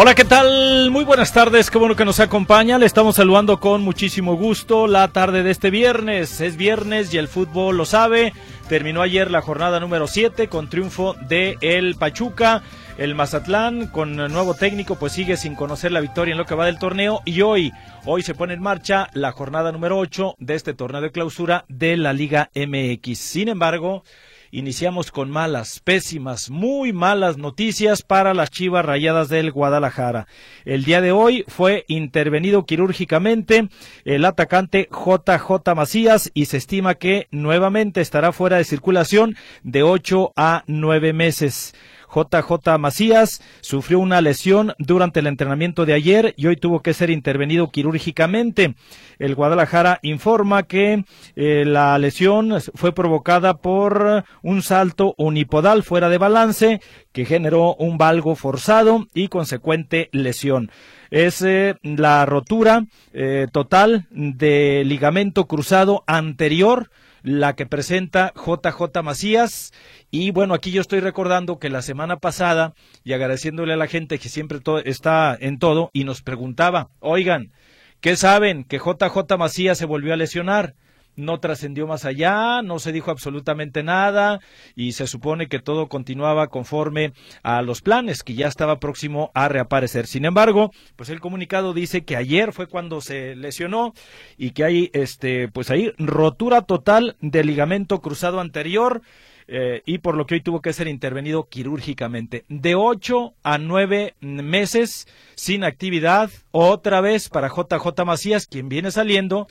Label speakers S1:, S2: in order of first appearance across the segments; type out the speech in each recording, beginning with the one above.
S1: Hola, ¿qué tal? Muy buenas tardes, qué bueno que nos acompaña. Le estamos saludando con muchísimo gusto la tarde de este viernes. Es viernes y el fútbol lo sabe. Terminó ayer la jornada número 7 con triunfo de el Pachuca. El Mazatlán con nuevo técnico pues sigue sin conocer la victoria en lo que va del torneo y hoy hoy se pone en marcha la jornada número 8 de este torneo de clausura de la Liga MX. Sin embargo, iniciamos con malas, pésimas, muy malas noticias para las Chivas Rayadas del Guadalajara. El día de hoy fue intervenido quirúrgicamente el atacante JJ Macías y se estima que nuevamente estará fuera de circulación de ocho a nueve meses. JJ Macías sufrió una lesión durante el entrenamiento de ayer y hoy tuvo que ser intervenido quirúrgicamente. El Guadalajara informa que eh, la lesión fue provocada por un salto unipodal fuera de balance que generó un valgo forzado y consecuente lesión es eh, la rotura eh, total de ligamento cruzado anterior la que presenta JJ Macías. Y bueno, aquí yo estoy recordando que la semana pasada, y agradeciéndole a la gente que siempre está en todo, y nos preguntaba, oigan, ¿qué saben? Que JJ Macías se volvió a lesionar no trascendió más allá, no se dijo absolutamente nada y se supone que todo continuaba conforme a los planes, que ya estaba próximo a reaparecer. Sin embargo, pues el comunicado dice que ayer fue cuando se lesionó y que hay, este, pues ahí rotura total del ligamento cruzado anterior. Eh, y por lo que hoy tuvo que ser intervenido quirúrgicamente. De ocho a nueve meses sin actividad, otra vez para JJ Macías, quien viene saliendo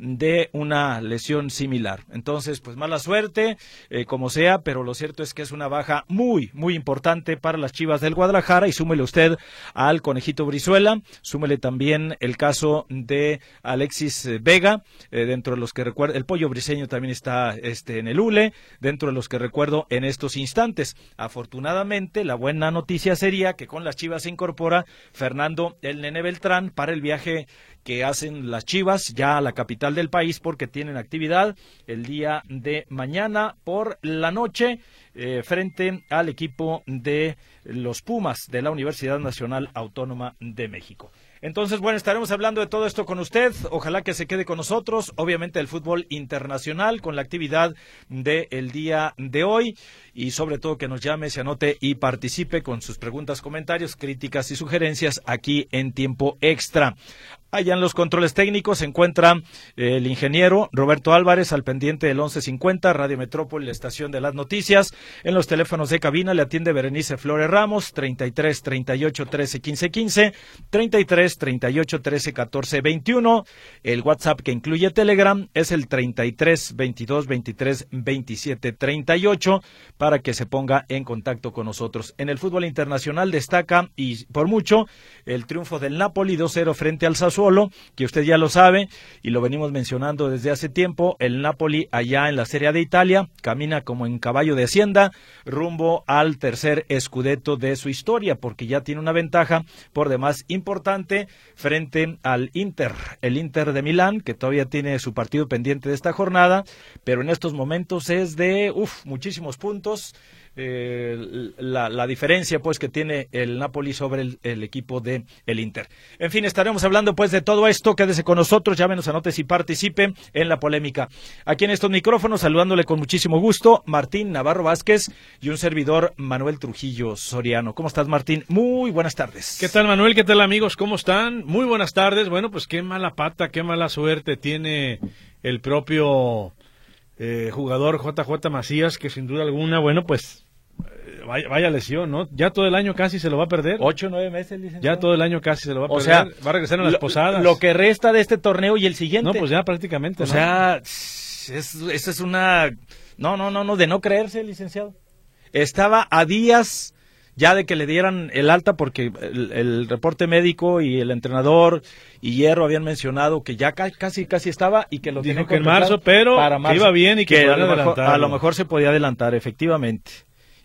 S1: de una lesión similar. Entonces, pues mala suerte, eh, como sea, pero lo cierto es que es una baja muy, muy importante para las Chivas del Guadalajara y súmele usted al Conejito Brizuela, súmele también el caso de Alexis Vega, eh, dentro de los que recuerdo, el pollo briseño también está este, en el ULE, dentro de los que recuerdo en estos instantes. Afortunadamente, la buena noticia sería que con las Chivas se incorpora Fernando el Nene Beltrán para el viaje que hacen las Chivas ya a la capital del país porque tienen actividad el día de mañana por la noche eh, frente al equipo de los Pumas de la Universidad Nacional Autónoma de México. Entonces, bueno, estaremos hablando de todo esto con usted. Ojalá que se quede con nosotros. Obviamente el fútbol internacional con la actividad del día de hoy y sobre todo que nos llame, se anote y participe con sus preguntas, comentarios, críticas y sugerencias aquí en tiempo extra. Allá en los controles técnicos se encuentra eh, el ingeniero Roberto Álvarez al pendiente del 1150, Radio Metrópoli, la estación de las noticias. En los teléfonos de cabina le atiende Berenice Flores Ramos, 33 38 13 15 15, 33 38 13 14 21. El WhatsApp que incluye Telegram es el 33 22 23 27 38 para que se ponga en contacto con nosotros. En el fútbol internacional destaca y por mucho el triunfo del Napoli 2-0 frente al Sassuolo que usted ya lo sabe y lo venimos mencionando desde hace tiempo, el Napoli allá en la Serie de Italia camina como en caballo de hacienda rumbo al tercer escudeto de su historia, porque ya tiene una ventaja por demás importante frente al Inter, el Inter de Milán, que todavía tiene su partido pendiente de esta jornada, pero en estos momentos es de uf, muchísimos puntos eh, la, diferencia pues que tiene el Napoli sobre el, equipo de el Inter. En fin, estaremos hablando pues de todo esto. Quédese con nosotros, llámenos, anote y participe en la polémica. Aquí en estos micrófonos, saludándole con muchísimo gusto, Martín Navarro Vázquez y un servidor Manuel Trujillo Soriano. ¿Cómo estás, Martín? Muy buenas tardes.
S2: ¿Qué tal, Manuel? ¿Qué tal, amigos? ¿Cómo están? Muy buenas tardes. Bueno, pues qué mala pata, qué mala suerte tiene el propio eh, jugador JJ Macías, que sin duda alguna, bueno, pues vaya, lesión, ¿no? Ya todo el año casi se lo va a perder.
S1: Ocho, nueve meses,
S2: Ya todo el año casi se lo va a perder. O sea, va a regresar en las posadas.
S1: Lo que resta de este torneo y el siguiente.
S2: No, pues ya prácticamente.
S1: O sea, es, esa es una... No, no, no, no, de no creerse, licenciado. Estaba a días ya de que le dieran el alta porque el, reporte médico y el entrenador y Hierro habían mencionado que ya casi casi estaba y que lo
S2: dijo que en marzo, pero que iba bien y que,
S1: a, lo mejor, se podía adelantar efectivamente.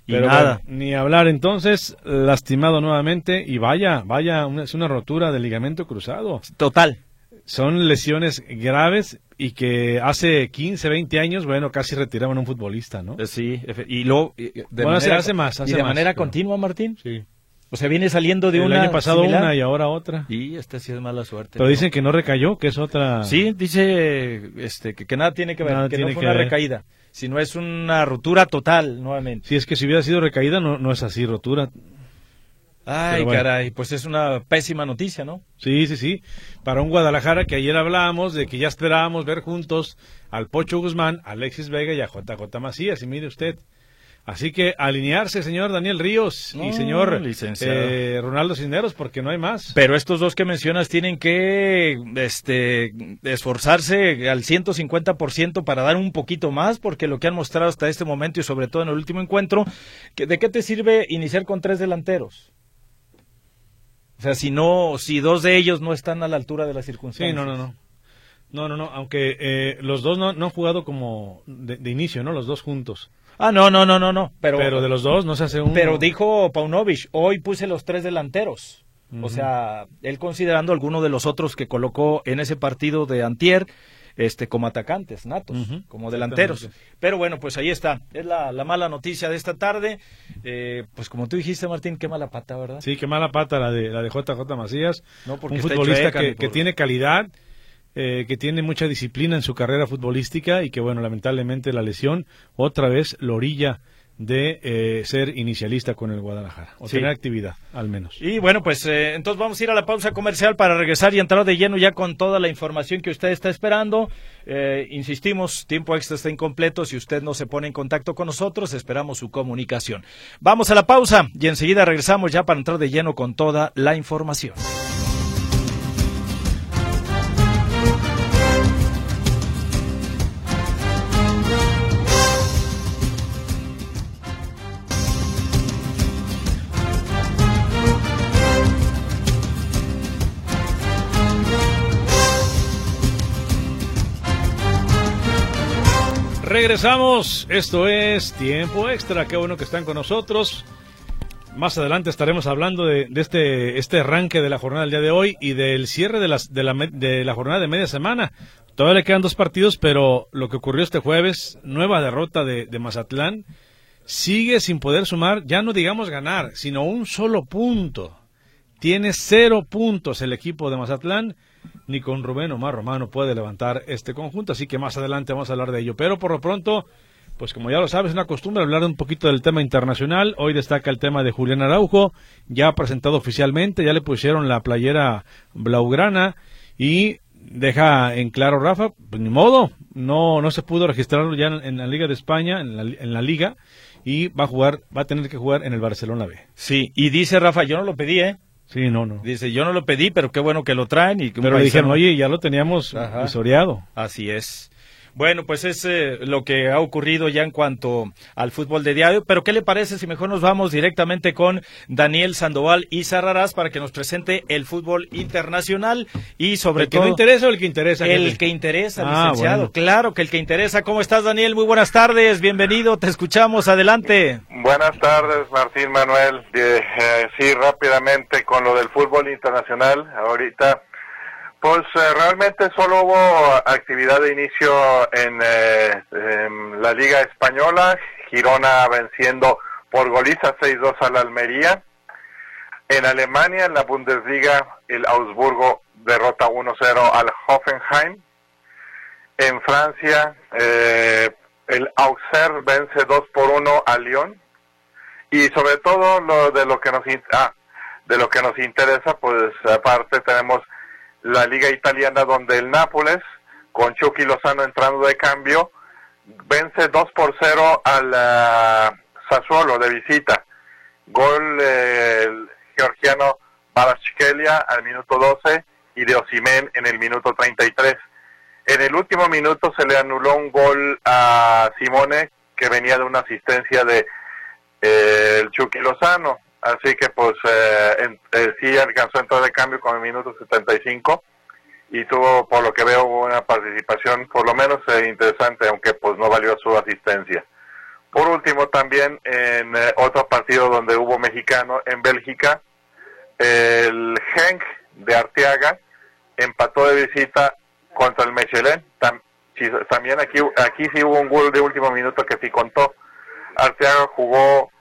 S1: Y nada.
S2: ni hablar entonces, lastimado nuevamente y vaya, vaya, es una rotura del ligamento cruzado.
S1: Total.
S2: Son lesiones graves y que hace 15, 20 años, bueno, casi retiraban a un futbolista, ¿no?
S1: Eh, sí, y luego...
S2: De manera, hace más,
S1: ¿Y de manera continua, Martín?
S2: Sí.
S1: O sea, viene saliendo de una...
S2: El año pasado una y ahora otra.
S1: Y esta sí es mala suerte.
S2: Pero dicen que no recayó, que es otra...
S1: Sí, dice este, que, nada tiene que ver, que no fue una recaída, sino es una rotura total, nuevamente.
S2: Sí, es que si hubiera sido recaída, no, no es así, rotura
S1: Ay, caray, pues es una pésima noticia, ¿no?
S2: Sí, sí, sí. Para un Guadalajara que ayer hablábamos de que ya esperábamos ver juntos al Pocho Guzmán, a Alexis Vega y a JJ Macías. Y mire usted. Así que alinearse, señor Daniel Ríos y señor eh, Ronaldo Cisneros, porque no hay más.
S1: Pero estos dos que mencionas tienen que este, esforzarse al 150% para dar un poquito más, porque lo que han mostrado hasta este momento y sobre todo en el último encuentro, ¿de qué te sirve iniciar con tres delanteros? O sea, si no, si dos de ellos no están a la altura de las circunstancias.
S2: Sí, no, no, no. No, no, no, aunque eh, los dos no, no, han jugado como de, inicio, ¿no? Los dos juntos.
S1: Ah, no, no, no, no, no. Pero,
S2: pero de los dos no se hace un...
S1: Pero dijo Paunovic, hoy puse los tres delanteros. O sea, él considerando alguno de los otros que colocó en ese partido de Antier, este, como atacantes natos, como delanteros. Pero bueno, pues ahí está. Es la, mala noticia de esta tarde. Eh, pues como tú dijiste, Martín, qué mala pata, ¿verdad?
S2: Sí, qué mala pata la de, la de JJ Macías. No, porque un futbolista que, que tiene calidad. Eh, que tiene mucha disciplina en su carrera futbolística y que, bueno, lamentablemente la lesión otra vez lo orilla de eh, ser inicialista con el Guadalajara, o tener actividad, al menos.
S1: Y bueno, pues eh, entonces vamos a ir a la pausa comercial para regresar y entrar de lleno ya con toda la información que usted está esperando. Eh, insistimos, tiempo extra está incompleto. Si usted no se pone en contacto con nosotros, esperamos su comunicación. Vamos a la pausa y enseguida regresamos ya para entrar de lleno con toda la información.
S2: Regresamos, esto es Tiempo Extra, qué bueno que están con nosotros. Más adelante estaremos hablando de, este, este arranque de la jornada del día de hoy y del cierre de, las, de, la, de la jornada de media semana. Todavía le quedan dos partidos, pero lo que ocurrió este jueves, nueva derrota de, de Mazatlán, sigue sin poder sumar, ya no digamos ganar, sino un solo punto. Tiene cero puntos el equipo de Mazatlán ni con Rubén Omar Romano puede levantar este conjunto, así que más adelante vamos a hablar de ello. Pero por lo pronto, pues como ya lo sabes, es una costumbre hablar un poquito del tema internacional. Hoy destaca el tema de Julián Araujo, ya presentado oficialmente, ya le pusieron la playera blaugrana y deja en claro Rafa, pues ni modo, no, no se pudo registrar ya en, la Liga de España, en la, en la Liga, y va a jugar, va a tener que jugar en el Barcelona B.
S1: Sí, y dice Rafa, yo no lo pedí, ¿eh?
S2: Sí, no, no.
S1: Dice, yo no lo pedí, pero qué bueno que lo traen. Y
S2: pero dijeron, oye, ya lo teníamos visoreado.
S1: Así es. Bueno, pues es eh, lo que ha ocurrido ya en cuanto al fútbol de diario. Pero ¿qué le parece si mejor nos vamos directamente con Daniel Sandoval y Sarrarás para que nos presente el fútbol internacional y sobre todo...
S2: ¿El que no interesa o el que interesa?
S1: El que interesa, ah, licenciado. Claro que el que interesa. ¿Cómo estás, Daniel? Muy buenas tardes. Bienvenido. Te escuchamos. Adelante.
S3: Buenas tardes, Martín Manuel. Eh, eh, sí, rápidamente con lo del fútbol internacional. Ahorita pues eh, realmente solo hubo actividad de inicio en, eh, la Liga Española, Girona venciendo por goliza 6-2 a la Almería. En Alemania, en la Bundesliga, el Augsburgo derrota 1-0 al Hoffenheim. En Francia, eh, el Auxerre vence 2 por 1 al Lyon. Y sobre todo lo de lo que nos ah, de lo que nos interesa, pues aparte tenemos la liga italiana donde el Nápoles, con Chucky Lozano entrando de cambio, vence 2 por 0 al uh, Sassuolo de visita. Gol el georgiano Barashkelia al minuto 12 y de Osimen en el minuto 33. En el último minuto se le anuló un gol a Simone que venía de una asistencia de eh, el Chucky Lozano. Así que pues eh, eh, sí alcanzó a entrar de cambio con el minuto 75 y tuvo, por lo que veo, una participación por lo menos interesante, aunque pues no valió su asistencia. Por último, también en otro partido donde hubo mexicano en Bélgica, el Genk de Arteaga empató de visita contra el Mechelen. también aquí, aquí sí hubo un gol de último minuto que sí contó. Arteaga jugó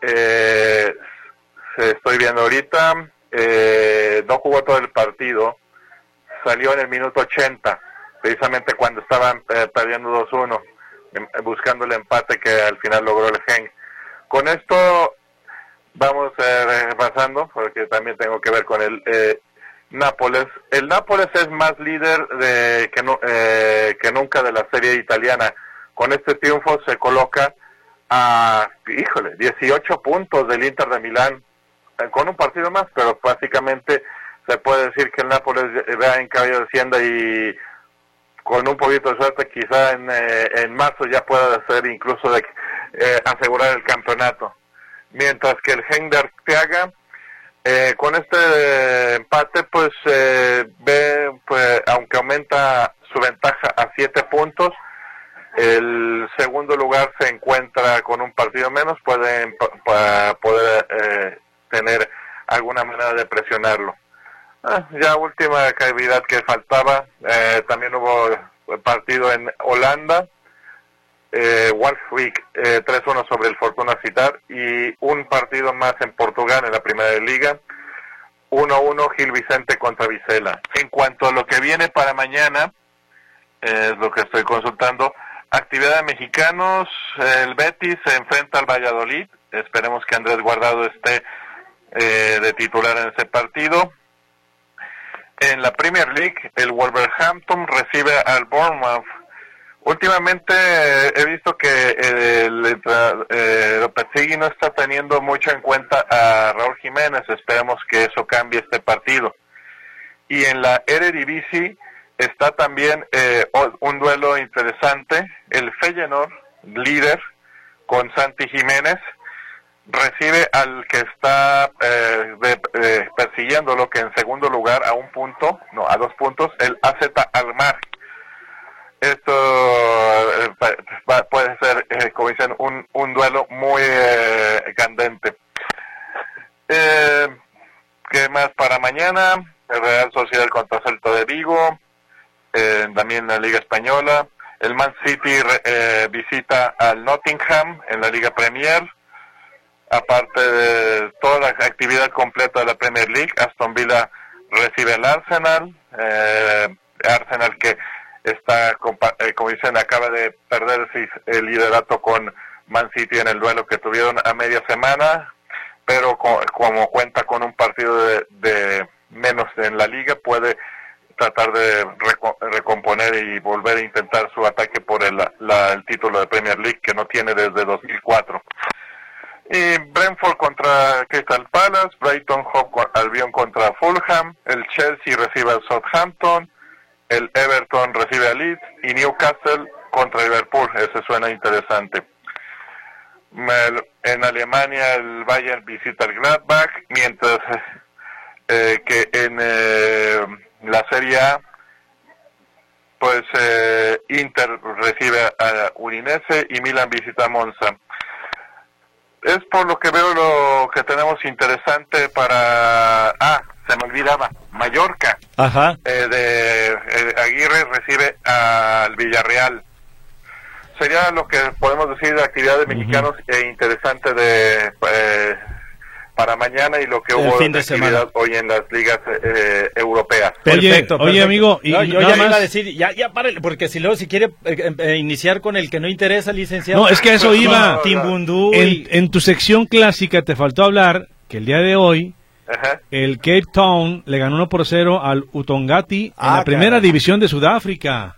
S3: eh, estoy viendo ahorita, eh, no jugó todo el partido, salió en el minuto 80, precisamente cuando estaban eh, perdiendo 2-1, em, buscando el empate que al final logró el Gen. Con esto vamos eh, pasando, porque también tengo que ver con el eh, Nápoles. El Nápoles es más líder de, que, no, que nunca de la serie italiana. Con este triunfo se coloca a, híjole, 18 puntos del Inter de Milán, eh, con un partido más, pero básicamente se puede decir que el Nápoles va en caballo de hacienda y con un poquito de suerte quizá en, eh, en marzo ya pueda ser incluso de eh, asegurar el campeonato. Mientras que el Gen de Arteaga, con este empate, pues ve, pues, aunque aumenta su ventaja a siete puntos, el segundo lugar se encuentra con un partido menos, puede poder eh, tener alguna manera de presionarlo. Ah, ya última cavidad que faltaba, eh, también hubo partido en Holanda, eh, Walswijk eh, 3-1 sobre el Fortuna Citar y un partido más en Portugal en la primera liga, 1-1 Gil Vicente contra Vicela. En cuanto a lo que viene para mañana, es lo que estoy consultando, actividad de mexicanos, el Betis se enfrenta al Valladolid, esperemos que Andrés Guardado esté eh, de titular en ese partido. En la Premier League, el Wolverhampton recibe al Bournemouth. Últimamente eh, he visto que el, eh, Lopetegui no está teniendo mucho en cuenta a Raúl Jiménez. Esperemos que eso cambie este partido. Y en la Eredivisie está también eh, un duelo interesante. El Feyenoord, líder, con Santi Jiménez, recibe al que está eh, eh, persiguiendo lo que en segundo lugar a un punto, no, a dos puntos, el AZ Almar. Esto eh, puede ser, eh, como dicen, un, un duelo muy candente. ¿Qué más para mañana? El Real Sociedad contra Celta de Vigo, también la Liga Española. El Man City visita al Nottingham en la Liga Premier aparte de toda la actividad completa de la Premier League, Aston Villa recibe al Arsenal, eh, Arsenal que está, eh, como dicen, acaba de perder el liderato con Man City en el duelo que tuvieron a media semana, pero como cuenta con un partido de, menos en la liga, puede tratar de recomponer y volver a intentar su ataque por el, el título de Premier League que no tiene desde 2004. Y Brentford contra Crystal Palace, Brighton Hove Albion contra Fulham, el Chelsea recibe al Southampton, el Everton recibe a Leeds y Newcastle contra Liverpool. Ese suena interesante. En Alemania el Bayern visita el Gladbach, mientras eh, que en eh, la Serie A pues eh, Inter recibe a Udinese y Milan visita a Monza es por lo que veo lo que tenemos interesante para... Ah, se me olvidaba, Mallorca.
S1: Ajá.
S3: Eh, de eh, Aguirre recibe al Villarreal. Sería lo que podemos decir de actividades mexicanos e interesante de eh, para mañana y lo que hubo
S1: fin de, actividad
S3: hoy en las ligas eh, europeas.
S1: Perfecto, oye, amigo, y, yo ya iba a decir, ya, ya párale, porque si luego si quiere eh, eh, iniciar con el que no interesa, licenciado.
S2: No, es que eso iba. en, en, tu sección clásica te faltó hablar que el día de hoy el Cape Town le ganó 1 por 0 al Utongati en la ah, primera división de Sudáfrica.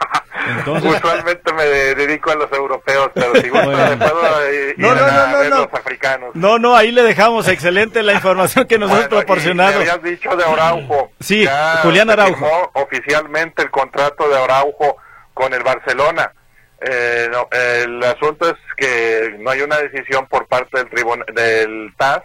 S3: Entonces, Usualmente me dedico a los europeos, pero si gusta puedo ir
S1: No, no,
S3: a
S1: no, no,
S3: ver
S1: no.
S3: los africanos.
S1: No, no, ahí le dejamos. Excelente la información que nos has
S3: Bueno, y
S1: proporcionado.
S3: habías dicho de Araujo.
S1: Sí,
S3: Ya
S1: Julián Araujo.
S3: firmó oficialmente el contrato de Araujo con el Barcelona. Eh, no, el asunto es que no hay una decisión por parte del tribunal del TAS.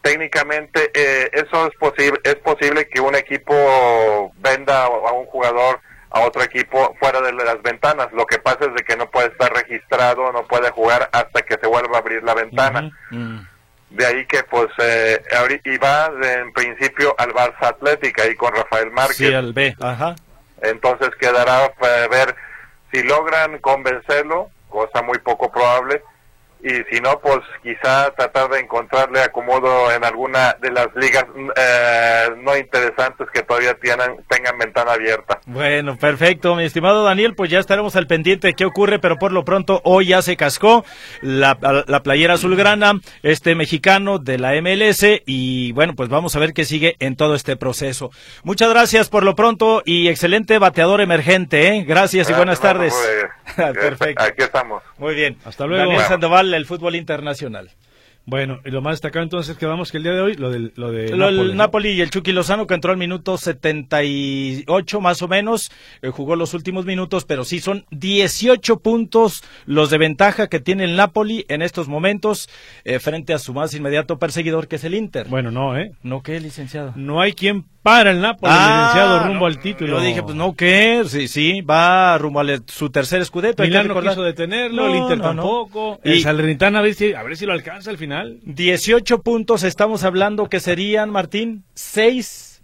S3: Técnicamente eh, eso es posible es posible que un equipo venda a un jugador a otro equipo fuera de las ventanas. Lo que pasa es de que no puede estar registrado, no puede jugar hasta que se vuelva a abrir la ventana. De ahí que pues eh, y va de- en principio al Barça Atlética y con Rafael Márquez.
S1: Sí, al B. Ajá.
S3: Entonces quedará eh, ver si logran convencerlo, cosa muy poco probable, y si no, pues quizá tratar de encontrarle acomodo en alguna de las ligas eh, no interesantes que todavía tienen, tengan ventana abierta.
S1: Bueno, perfecto, mi estimado Daniel, pues ya estaremos al pendiente de qué ocurre, pero por lo pronto hoy ya se cascó la, la playera azulgrana, este mexicano de la MLS, y bueno, pues vamos a ver qué sigue en todo este proceso. Muchas gracias por lo pronto y excelente bateador emergente, ¿eh? Gracias y buenas tardes. Perfecto.
S3: Aquí estamos.
S1: Muy bien.
S2: Hasta luego.
S1: Daniel
S3: Bueno.
S1: Sandoval, el fútbol internacional.
S2: Bueno, y lo más destacado entonces quedamos que el día de hoy, lo del lo de
S1: Lo-
S2: Nápoles,
S1: el
S2: ¿no?
S1: Napoli y el Chucky Lozano que entró al minuto 78 más o menos, eh, jugó los últimos minutos, pero sí son 18 puntos los de ventaja que tiene el Napoli en estos momentos eh, frente a su más inmediato perseguidor que es el Inter.
S2: Bueno, no, ¿eh?
S1: ¿No qué, licenciado?
S2: No hay quien para el Nápoles,
S1: Ah,
S2: licenciado, rumbo
S1: no,
S2: al título.
S1: Yo dije, pues no, ¿qué? Sí, sí, va rumbo a le- su tercer escudeto.
S2: Milán no quiso detenerlo,
S1: No,
S2: el Inter
S1: no,
S2: tampoco. El Salernitana a ver si a ver si lo alcanza al final.
S1: 18 puntos estamos hablando que serían, Martín,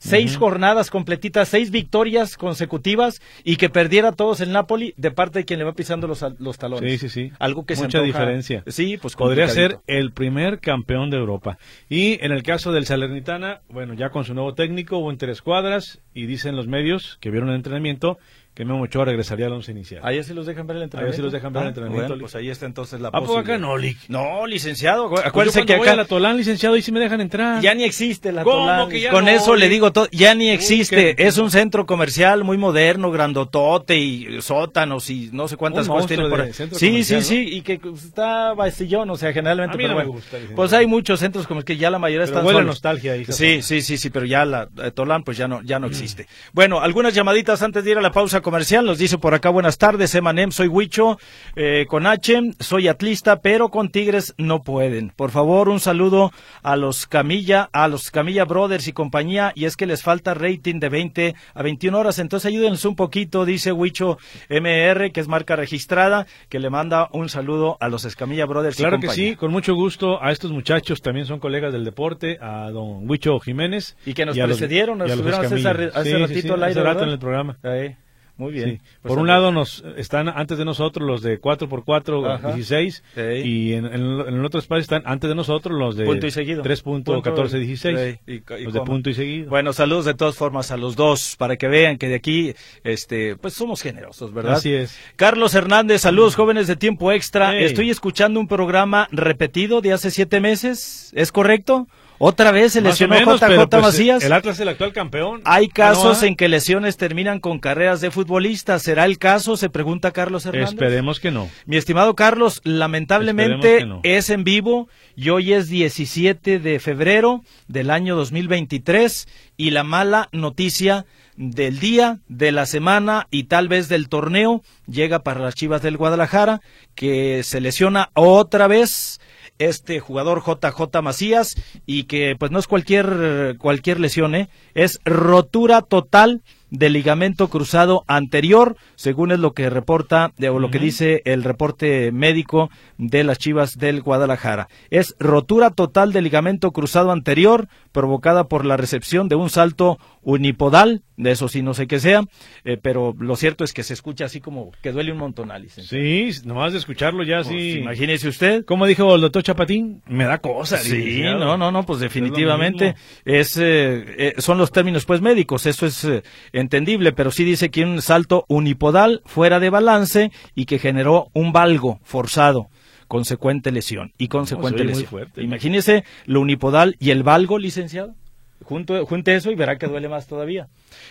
S1: seis, jornadas completitas, seis victorias consecutivas y que perdiera todos el Napoli de parte de quien le va pisando los, los talones.
S2: Sí, sí, sí.
S1: Algo que se
S2: Mucha
S1: antoja-
S2: diferencia.
S1: Sí, pues
S2: Podría ser el primer campeón de Europa. Y en el caso del Salernitana, bueno, ya con su nuevo técnico hubo interescuadras y dicen los medios que vieron el entrenamiento que Memo Ochoa regresaría al once inicial.
S1: Ahí sí los dejan ver el entrenamiento.
S2: sí los dejan ver el
S1: Ah,
S2: entrenamiento,
S1: bueno, pues ahí está entonces la
S2: ¿A poco
S1: posibilidad.
S2: acá no, Lic?
S1: No, licenciado,
S2: Pues
S1: acuérdese
S2: cuando
S1: que acá
S2: la Tolán, licenciado, y si me dejan entrar.
S1: ya ni existe la
S2: ¿Cómo
S1: Tolán. Con
S2: no,
S1: eso le digo todo, ya ni existe.
S2: que-
S1: Es un centro comercial muy moderno, grandotote y sótanos y no sé cuántas
S2: Un
S1: cosas tiene por ahí. Sí, sí,
S2: ¿no?
S1: sí, y que pues, está vacillón, o sea, generalmente.
S2: A mí
S1: pero
S2: no me gusta.
S1: Pues hay muchos centros como que ya la mayoría
S2: Pero
S1: están solos.
S2: nostalgia ahí,
S1: Sí, sí, sí, sí, pero ya la eh, Tolán pues ya no, ya no existe. Bueno, algunas llamaditas antes de ir a la pausa comercial. Nos dice por acá, buenas tardes, Emanem, soy Huicho, eh, con H, soy atlista, pero con Tigres no pueden. Por favor, un saludo a los Camilla, a los Camilla Brothers y compañía, y es que les falta rating de 20 a 21 horas, entonces ayúdenles un poquito, dice Huicho MR, que es marca registrada, que le manda un saludo a los Escamilla Brothers
S2: Claro
S1: y
S2: que
S1: compañía.
S2: sí, con mucho gusto a estos muchachos, también son colegas del deporte, a don Huicho Jiménez.
S1: Y que nos
S2: los-
S1: precedieron, nos
S2: y
S1: estuvieron hace,
S2: Sí,
S1: ratito
S2: sí,
S1: al aire,
S2: hace rato en el programa.
S1: Ahí, muy bien.
S2: Sí.
S1: Pues
S2: Por un lado nos están antes de nosotros los de 4x4
S1: Ajá.
S2: 16
S1: Sí.
S2: y en, en el- en el otro espacio están antes de nosotros los de
S1: Punto y seguido.
S2: 3.14 16
S1: Sí, y- y
S2: los de punto y seguido.
S1: Bueno, saludos de todas formas a los dos para que vean que de aquí, este, pues somos generosos, ¿verdad?
S2: Así es.
S1: Carlos Hernández, saludos jóvenes de tiempo extra. Estoy escuchando un programa repetido de hace siete meses, ¿es correcto? Otra vez se lesionó
S2: menos,
S1: JJ
S2: pues,
S1: Macías.
S2: El Atlas es el actual campeón.
S1: Hay casos
S2: Ah, no,
S1: en que lesiones terminan con carreras de futbolistas. ¿Será el caso? Se pregunta Carlos Hernández.
S2: Esperemos que no.
S1: Mi estimado Carlos, lamentablemente
S2: no.
S1: es en vivo y hoy es 17 de febrero del año 2023 y la mala noticia del día, de la semana y tal vez del torneo llega para las Chivas del Guadalajara que se lesiona otra vez este jugador JJ Macías y que pues no es cualquier cualquier lesión, ¿eh? es rotura total del ligamento cruzado anterior, según es lo que reporta de- o lo que dice el reporte médico de las Chivas del Guadalajara. Es rotura total del ligamento cruzado anterior provocada por la recepción de un salto unipodal, de eso sí no sé qué sea, eh, pero lo cierto es que se escucha así como que duele un montón, Alice.
S2: Sí, nomás de escucharlo ya
S1: Pues,
S2: sí.
S1: imagínese usted.
S2: Como dijo el doctor Chapatín, me da cosa.
S1: Sí, no, no, no, pues definitivamente es, eh, eh, son los términos pues médicos, eso es eh, entendible, pero sí dice que un salto unipodal fuera de balance y que generó un valgo forzado, consecuente lesión y consecuente lesión. Imagínese lo unipodal y el valgo, licenciado. Junto, junte eso y verá que duele más todavía.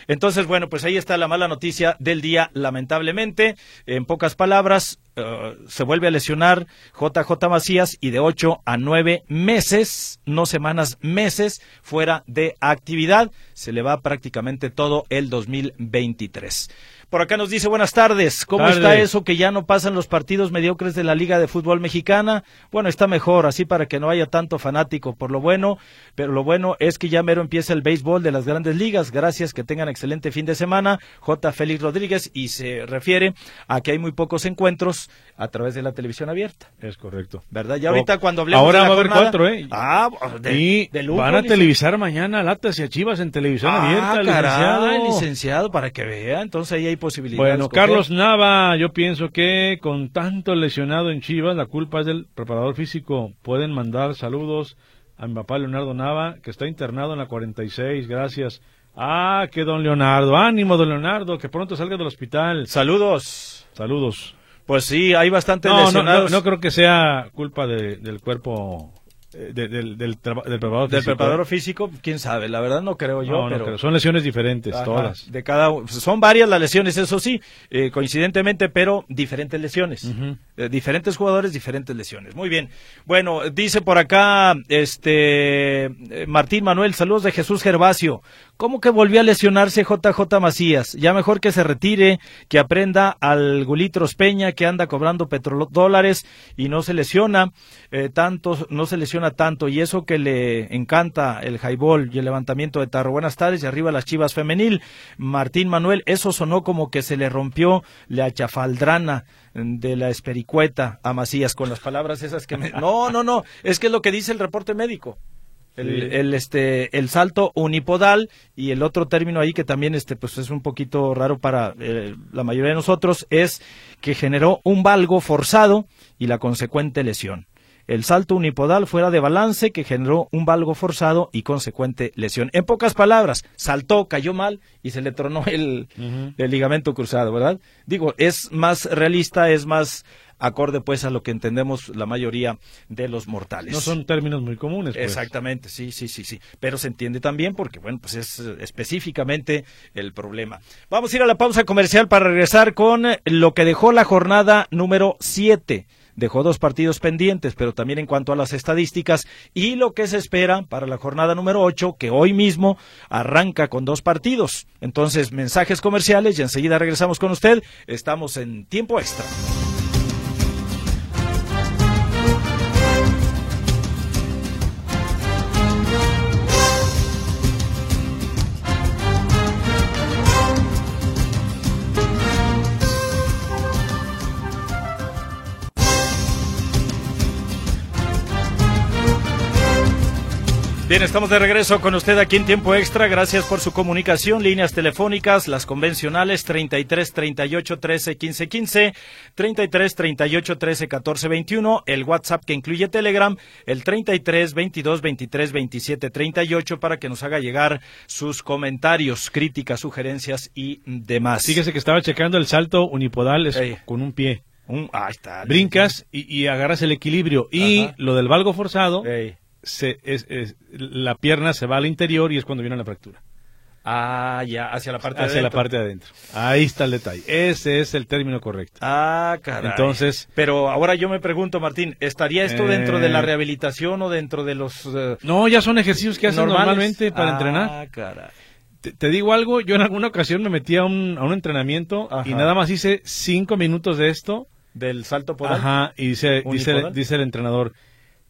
S1: Entonces, bueno, pues ahí está la mala noticia del día, lamentablemente. En pocas palabras, eh, se vuelve a lesionar JJ Macías y de 8 a 9 meses, no semanas, meses, fuera de actividad. Se le va prácticamente todo el 2023. Por acá nos dice buenas tardes. ¿Cómo está eso que ya no pasan los partidos mediocres de la Liga de Fútbol Mexicana? Bueno, está mejor, así para que no haya tanto fanático por lo bueno, pero lo bueno es que ya mero empieza el béisbol de las grandes ligas. Gracias, que tengan excelente fin de semana. J. Félix Rodríguez y se refiere a que hay muy pocos encuentros a través de la televisión abierta.
S2: Es correcto.
S1: ¿Verdad? Ya ahorita cuando hablemos
S2: Ahora
S1: de la
S2: va a haber
S1: jornada-
S2: cuatro, ¿eh?
S1: Ah, de,
S2: y
S1: de lujo,
S2: van a televisar mañana Latas y a Chivas en televisión
S1: Ah,
S2: abierta,
S1: caray,
S2: licenciado.
S1: licenciado, para que vea. Entonces ahí hay posibilidades.
S2: Bueno. Carlos Nava, yo pienso que con tanto lesionado en Chivas, la culpa es del preparador físico. Pueden mandar saludos a mi papá Leonardo Nava, que está internado en la 46, gracias. Ah, que don Leonardo, ánimo don Leonardo, que pronto salga del hospital.
S1: Saludos.
S2: Saludos.
S1: Pues sí, hay bastantes
S2: No, no, no,
S1: lesionados.
S2: no creo que sea culpa de- del cuerpo, de- del, del, traba- del preparador
S1: Del
S2: físico.
S1: preparador físico, quién sabe, la verdad no creo yo,
S2: No, no
S1: pero
S2: creo. Son lesiones diferentes,
S1: Ajá,
S2: todas.
S1: de cada son varias las lesiones, eso sí, eh, coincidentemente, pero diferentes lesiones. Eh, diferentes jugadores, diferentes lesiones. Muy bien. Bueno, dice por acá este eh, Martín Manuel, saludos de Jesús Gervasio. ¿Cómo que volvió a lesionarse JJ Macías? Ya mejor que se retire, que aprenda al Gulitros Peña que anda cobrando petrodólares y no se lesiona eh, tanto, no se lesiona tanto y eso que le encanta el highball y el levantamiento de tarro. Buenas tardes y arriba las Chivas femenil. Martín Manuel, eso sonó como que se le rompió la chafaldrana de la espericueta a Macías con las palabras esas que me... No, no, no, es que es lo que dice el reporte médico. El,
S2: Sí.
S1: el, este el salto unipodal y el otro término ahí que también este pues es un poquito raro para eh, la mayoría de nosotros es que generó un valgo forzado y la consecuente lesión. El salto unipodal fuera de balance que generó un valgo forzado y consecuente lesión. En pocas palabras, saltó, cayó mal y se le tronó el, ligamento cruzado, ¿verdad? Digo, es más realista, es más acorde pues a lo que entendemos la mayoría de los mortales.
S2: No son términos muy comunes. pues.
S1: Exactamente, sí, sí, sí, sí. Pero se entiende también porque, bueno, pues es eh, específicamente el problema. Vamos a ir a la pausa comercial para regresar con eh, lo que dejó la jornada número 7. Dejó dos partidos pendientes, pero también en cuanto a las estadísticas y lo que se espera para la jornada número 8, que hoy mismo arranca con dos partidos. Entonces, mensajes comerciales y enseguida regresamos con usted. Estamos en tiempo extra. Bien, estamos de regreso con usted aquí en tiempo extra. Gracias por su comunicación. Líneas telefónicas, las convencionales 33 38 13 15 15, 33 38 13 14 21, el WhatsApp que incluye Telegram, el 33 22 23 27 38 para que nos haga llegar sus comentarios, críticas, sugerencias y demás.
S2: Fíjese que estaba checando el salto unipodal es
S1: Ey.
S2: con un pie.
S1: Un- ahí está.
S2: Brincas y, y agarras el equilibrio. Y
S1: Ajá.
S2: lo del valgo forzado,
S1: Ey.
S2: Se, es, es- la pierna se va al interior y es cuando viene la fractura.
S1: Ah, ya, hacia la parte de
S2: hacia la
S1: adentro.
S2: parte de adentro. Ahí está el detalle. Ese es el término correcto.
S1: Ah, caray.
S2: Entonces-
S1: Pero ahora yo me pregunto, Martín, ¿estaría esto
S2: Eh.
S1: dentro de la rehabilitación o dentro de los eh,
S2: No, ya son ejercicios que hacen
S1: normales?
S2: normalmente para
S1: Ah,
S2: entrenar.
S1: caray.
S2: Te, te digo algo, yo en alguna ocasión me metí a un, a un entrenamiento
S1: Ajá.
S2: y nada más hice cinco minutos de esto.
S1: Del salto podal.
S2: Ajá, y dice, dice el entrenador,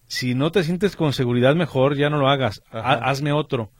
S2: si no te sientes con seguridad mejor, ya no lo hagas, ha- hazme otro.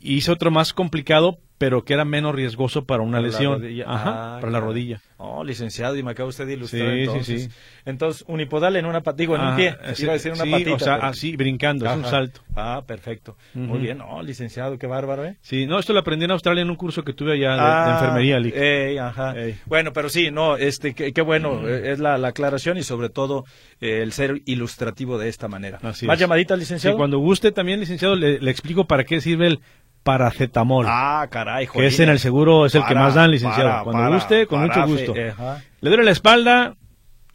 S2: Hice otro más complicado, pero que era menos riesgoso para una
S1: Para la
S2: lesión.
S1: rodilla.
S2: Ajá,
S1: Ah,
S2: para la
S1: caray.
S2: rodilla.
S1: Oh, licenciado, y me acaba usted de ilustrar
S2: Sí, sí,
S1: entonces.
S2: sí.
S1: Entonces, unipodal en una digo, en un pie.
S2: sí,
S1: Iba a decir una
S2: sí,
S1: patita.
S2: o sea,
S1: pero-
S2: así, brincando, es un salto.
S1: Ah, perfecto. Muy bien, no, licenciado, qué bárbaro, ¿eh?
S2: Sí, no, esto lo aprendí en Australia en un curso que tuve allá de, de
S1: Ah,
S2: enfermería, Lick.
S1: ey, ajá.
S2: Ey.
S1: Bueno, pero sí, no, este, qué, bueno, eh, es la, la aclaración y sobre todo eh, el ser ilustrativo de esta manera.
S2: Así
S1: ¿Más
S2: es.
S1: llamaditas,
S2: Sí,
S1: licenciado?
S2: cuando guste también, licenciado, le, le explico para qué sirve el paracetamol.
S1: Ah, caray,
S2: que es en el seguro, es el que más dan, licenciado.
S1: para,
S2: cuando
S1: para,
S2: guste, con mucho gusto. Le duele la espalda,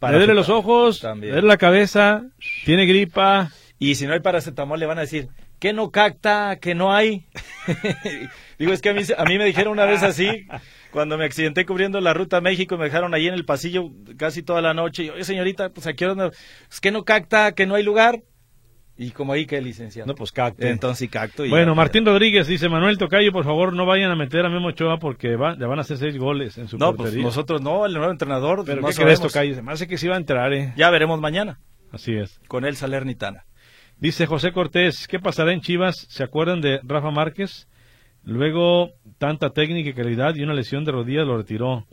S2: le duele los ojos,
S1: también.
S2: le duele la cabeza, tiene gripa.
S1: Y si no hay paracetamol, le van a decir, ¿Qué no capta? ¿Que no hay? Digo, es que a mí, a mí me dijeron una vez así, cuando me accidenté cubriendo la ruta a México, me dejaron ahí en el pasillo casi toda la noche. Y, oye, señorita, pues aquí es que no capta, que no hay lugar. Y como ahí que licenciado.
S2: No, pues cacto.
S1: Entonces sí cacto.
S2: bueno, Martín Rodríguez dice, Manuel Tocayo, por favor, no vayan a meter a Memo Ochoa porque va, le van a hacer seis goles en su
S1: No, pues nosotros no, el nuevo entrenador.
S2: Pero
S1: no
S2: ¿qué crees, Tocayo? Se me hace que se iba a entrar, ¿eh?
S1: Ya veremos mañana.
S2: Así es.
S1: Con él Salernitana.
S2: Dice José Cortés, ¿qué pasará en Chivas? ¿Se acuerdan de Rafa Márquez? Luego, tanta técnica y calidad y una lesión de rodillas lo retiró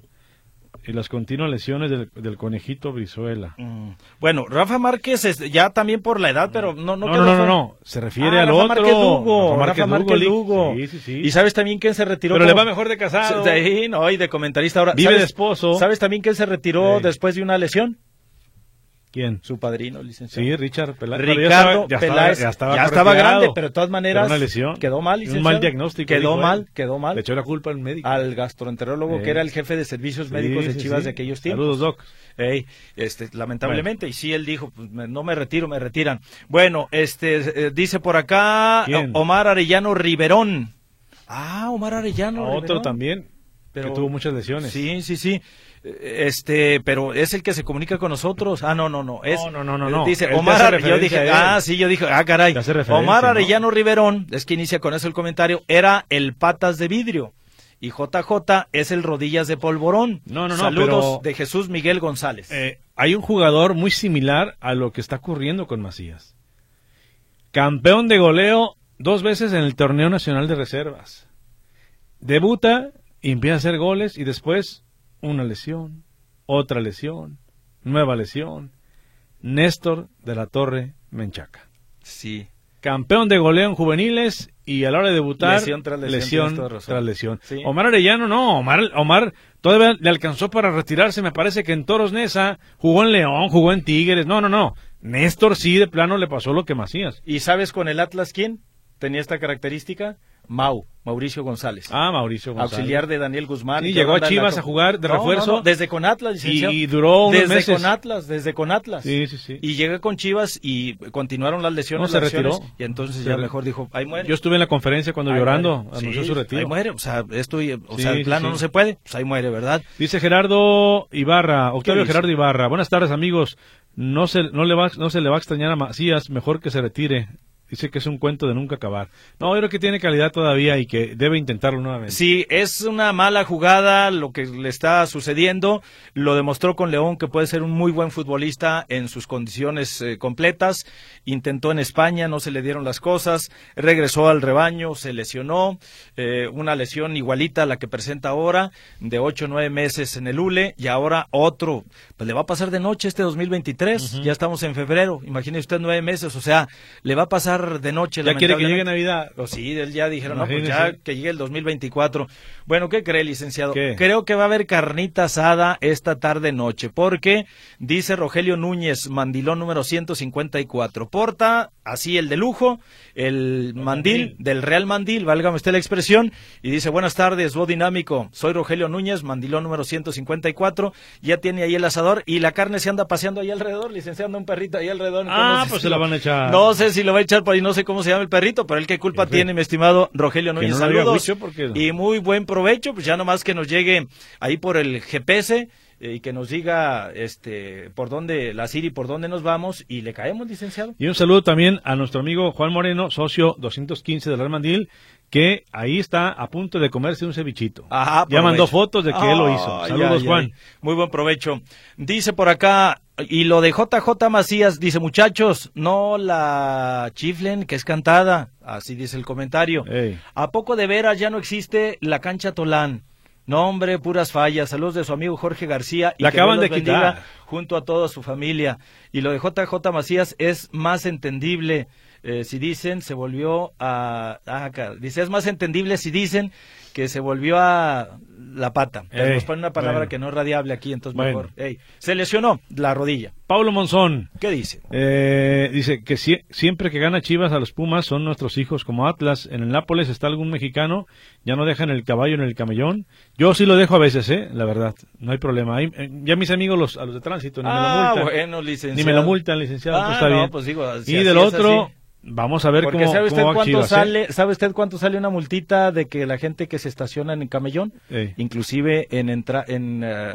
S2: y las continuas lesiones del, conejito Brizuela. Mm.
S1: Bueno, Rafa Márquez es ya también por la edad, pero no no
S2: no, no, no, se refiere ah, al
S1: Rafa
S2: otro.
S1: Márquez Lugo, Rafa Márquez, Lugo. Sí, sí, sí. Y sabes también quién se retiró.
S2: Pero le va mejor de casado.
S1: Sí, no, y de comentarista ahora.
S2: Vive de esposo.
S1: ¿Sabes también quién se retiró después de una lesión?
S2: ¿Quién?
S1: Su padrino, licenciado.
S2: Sí, Richard
S1: Peláez. Ricardo ya Peláez. ya estaba, ya estaba grande, pero de todas maneras.
S2: Una lesión.
S1: Quedó mal, licenciado.
S2: Un mal diagnóstico.
S1: Quedó mal, quedó mal.
S2: Le echó la culpa al médico.
S1: Al gastroenterólogo, que era el jefe de servicios médicos de Chivas de aquellos tiempos.
S2: Saludos, Doc.
S1: Ey, este, lamentablemente, y sí, él dijo, pues, no me retiro, me retiran. Bueno, este, eh, dice por acá Omar Arellano Riverón. Ah, Omar Arellano.
S2: Otro también, pero, que tuvo muchas lesiones.
S1: Sí, sí, sí. Este, pero es el que se comunica con nosotros. Ah, no, no, no. Es,
S2: no, no, no, no.
S1: Dice Omar, yo dije, ah, sí, yo dije, ah, caray. Omar Arellano Riverón, es que inicia con eso el comentario, era el patas de vidrio. Y JJ es el rodillas de polvorón.
S2: No, no, no.
S1: Saludos de Jesús Miguel González.
S2: Eh, hay un jugador muy similar a lo que está ocurriendo con Macías. Campeón de goleo dos veces en el torneo nacional de reservas. Debuta y empieza a hacer goles y después una lesión, otra lesión, nueva lesión. Néstor de la Torre Menchaca.
S1: Sí.
S2: Campeón de goleo en juveniles y a la hora de debutar,
S1: lesión tras lesión.
S2: tras lesión. Omar Arellano no, Omar, Omar todavía le alcanzó para retirarse, me parece que en Toros Nesa jugó en León, jugó en Tigres, no, no, no. Néstor sí de plano le pasó lo que Macías.
S1: ¿Y sabes con el Atlas quién tenía esta característica? Mau, Mauricio González.
S2: Ah, Mauricio González.
S1: Auxiliar de Daniel Guzmán.
S2: Y llegó a Chivas a jugar de refuerzo.
S1: desde con Atlas, licenciado.
S2: Y, duró unos
S1: desde
S2: meses.
S1: con Atlas, desde con Atlas.
S2: Sí, sí, sí.
S1: Y llega con Chivas y continuaron las lesiones.
S2: No, se retiró.
S1: Y entonces ya mejor dijo, ahí muere.
S2: Yo estuve en la conferencia cuando llorando anunció su retiro.
S1: Ahí muere, o sea, esto, o sea, el plano no se puede, pues ahí muere, ¿verdad?
S2: Dice Gerardo Ibarra, Octavio Gerardo Ibarra. Buenas tardes, amigos. No se, no, le va, no se le va a extrañar a Macías, mejor que se retire. Dice que es un cuento de nunca acabar. No, yo creo que tiene calidad todavía y que debe intentarlo nuevamente.
S1: Sí, es una mala jugada lo que le está sucediendo. Lo demostró con León que puede ser un muy buen futbolista en sus condiciones eh, completas. Intentó en España, no se le dieron las cosas. Regresó al rebaño, se lesionó. Eh, una lesión igualita a la que presenta ahora, de ocho o nueve meses en el ULE. Y ahora otro. Pues le va a pasar de noche este 2023. Ya estamos en febrero. Imagine usted nueve meses. O sea, le va a pasar de noche.
S2: ¿Ya quiere que llegue Navidad?
S1: Oh, sí, él ya dijeron, no, pues ya que llegue el 2024. Bueno, ¿qué cree, licenciado? Creo que va a haber carnita asada esta tarde-noche, porque dice Rogelio Núñez, mandilón número 154. Porta así el de lujo, el, mandil, del Real Mandil, válgame usted la expresión, y dice, buenas tardes, voz dinámico, soy Rogelio Núñez, mandilón número 154, ya tiene ahí el asador y la carne se anda paseando ahí alrededor, licenciando un perrito ahí alrededor.
S2: Ah, pues se la van a echar.
S1: No sé si lo va a echar por ahí, no sé cómo se llama el perrito, pero el que culpa tiene, mi estimado Rogelio Núñez. Saludos y muy buen provecho, pues ya nomás que nos llegue ahí por el GPS eh, y que nos diga este por dónde la Siri por dónde nos vamos y le caemos licenciado
S2: y un saludo también a nuestro amigo Juan Moreno socio 215 del Real Mandil que ahí está a punto de comerse un cevichito. ya mandó fotos de que él lo hizo. Saludos, Juan.
S1: Muy buen provecho. Dice por acá, y lo de JJ Macías, dice, muchachos, no la chiflen, que es cantada. Así dice el comentario. ¿A poco de veras ya no existe la cancha Tolán? No, hombre, puras fallas. Saludos de su amigo Jorge García.
S2: Y La acaban de quitar.
S1: Junto a toda su familia. Y lo de JJ Macías es más entendible. Eh, si dicen, se volvió a... Ah, dice, es más entendible si dicen que se volvió a la pata. nos pone una palabra que no es radiable aquí, entonces mejor. se lesionó la rodilla.
S2: Pablo Monzón.
S1: ¿Qué dice?
S2: Eh, dice que siempre que gana Chivas a los Pumas son nuestros hijos como Atlas. En el Nápoles está algún mexicano, ya no dejan el caballo en el camellón. Yo sí lo dejo a veces, ¿eh? La verdad, no hay problema. Eh, ya mis amigos, los, a los de tránsito, ni me lo ah, multan.
S1: bueno, licenciado.
S2: Ni me lo multan, licenciado, pues
S1: ah,
S2: está bien.
S1: Pues digo,
S2: y del otro, Vamos a ver
S1: Porque
S2: cómo,
S1: ¿sabe usted,
S2: cómo
S1: cuánto
S2: Chivas, ¿eh?
S1: sale, ¿sabe usted cuánto sale una multita de que la gente que se estaciona en camellón,
S2: Ey.
S1: inclusive en entra, en eh,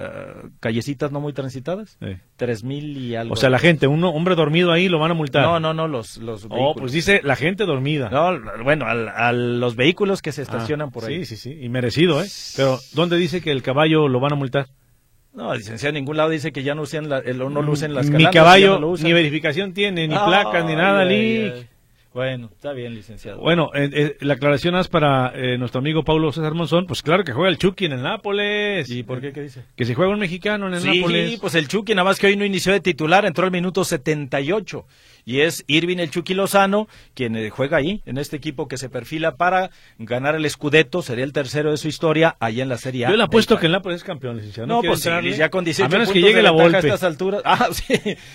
S1: callecitas no muy transitadas? Tres mil y algo.
S2: O sea, la gente, un hombre dormido ahí lo van a multar.
S1: No, no, no, los, los
S2: Oh,
S1: vehículos.
S2: pues dice la gente dormida.
S1: No, bueno, al- a los vehículos que se
S2: Ah,
S1: estacionan por ahí.
S2: Sí, sí, sí, y merecido, ¿eh? Pero, ¿dónde dice que el caballo lo van a multar?
S1: No, licenciado, en ningún lado dice que ya no usen, la, el- no lo usen las
S2: Ni
S1: calandras, ya
S2: caballo,
S1: no usan.
S2: ni verificación tiene, ni
S1: Ay,
S2: placas, ni nada, Lick.
S1: ay. Bueno, está bien, licenciado.
S2: Bueno, eh, eh, la aclaración es para eh, nuestro amigo Paulo César Monzón. Pues claro que juega el Chucky en el Nápoles.
S1: ¿Y por qué? ¿Qué dice?
S2: Que si juega un mexicano en el
S1: Sí,
S2: Nápoles.
S1: pues el Chucky, nada más que hoy no inició de titular, entró al minuto 78. Y es Irving el Chucky Lozano, quien eh, juega ahí, en este equipo que se perfila para ganar el Scudetto, sería el tercero de su historia, allá en la Serie A.
S2: Yo le apuesto que el Nápoles es campeón, licenciado.
S1: No,
S2: quiere
S1: pues sí, ya con 18
S2: A menos que llegue
S1: de
S2: la Volpe.
S1: a estas alturas. Ah, sí,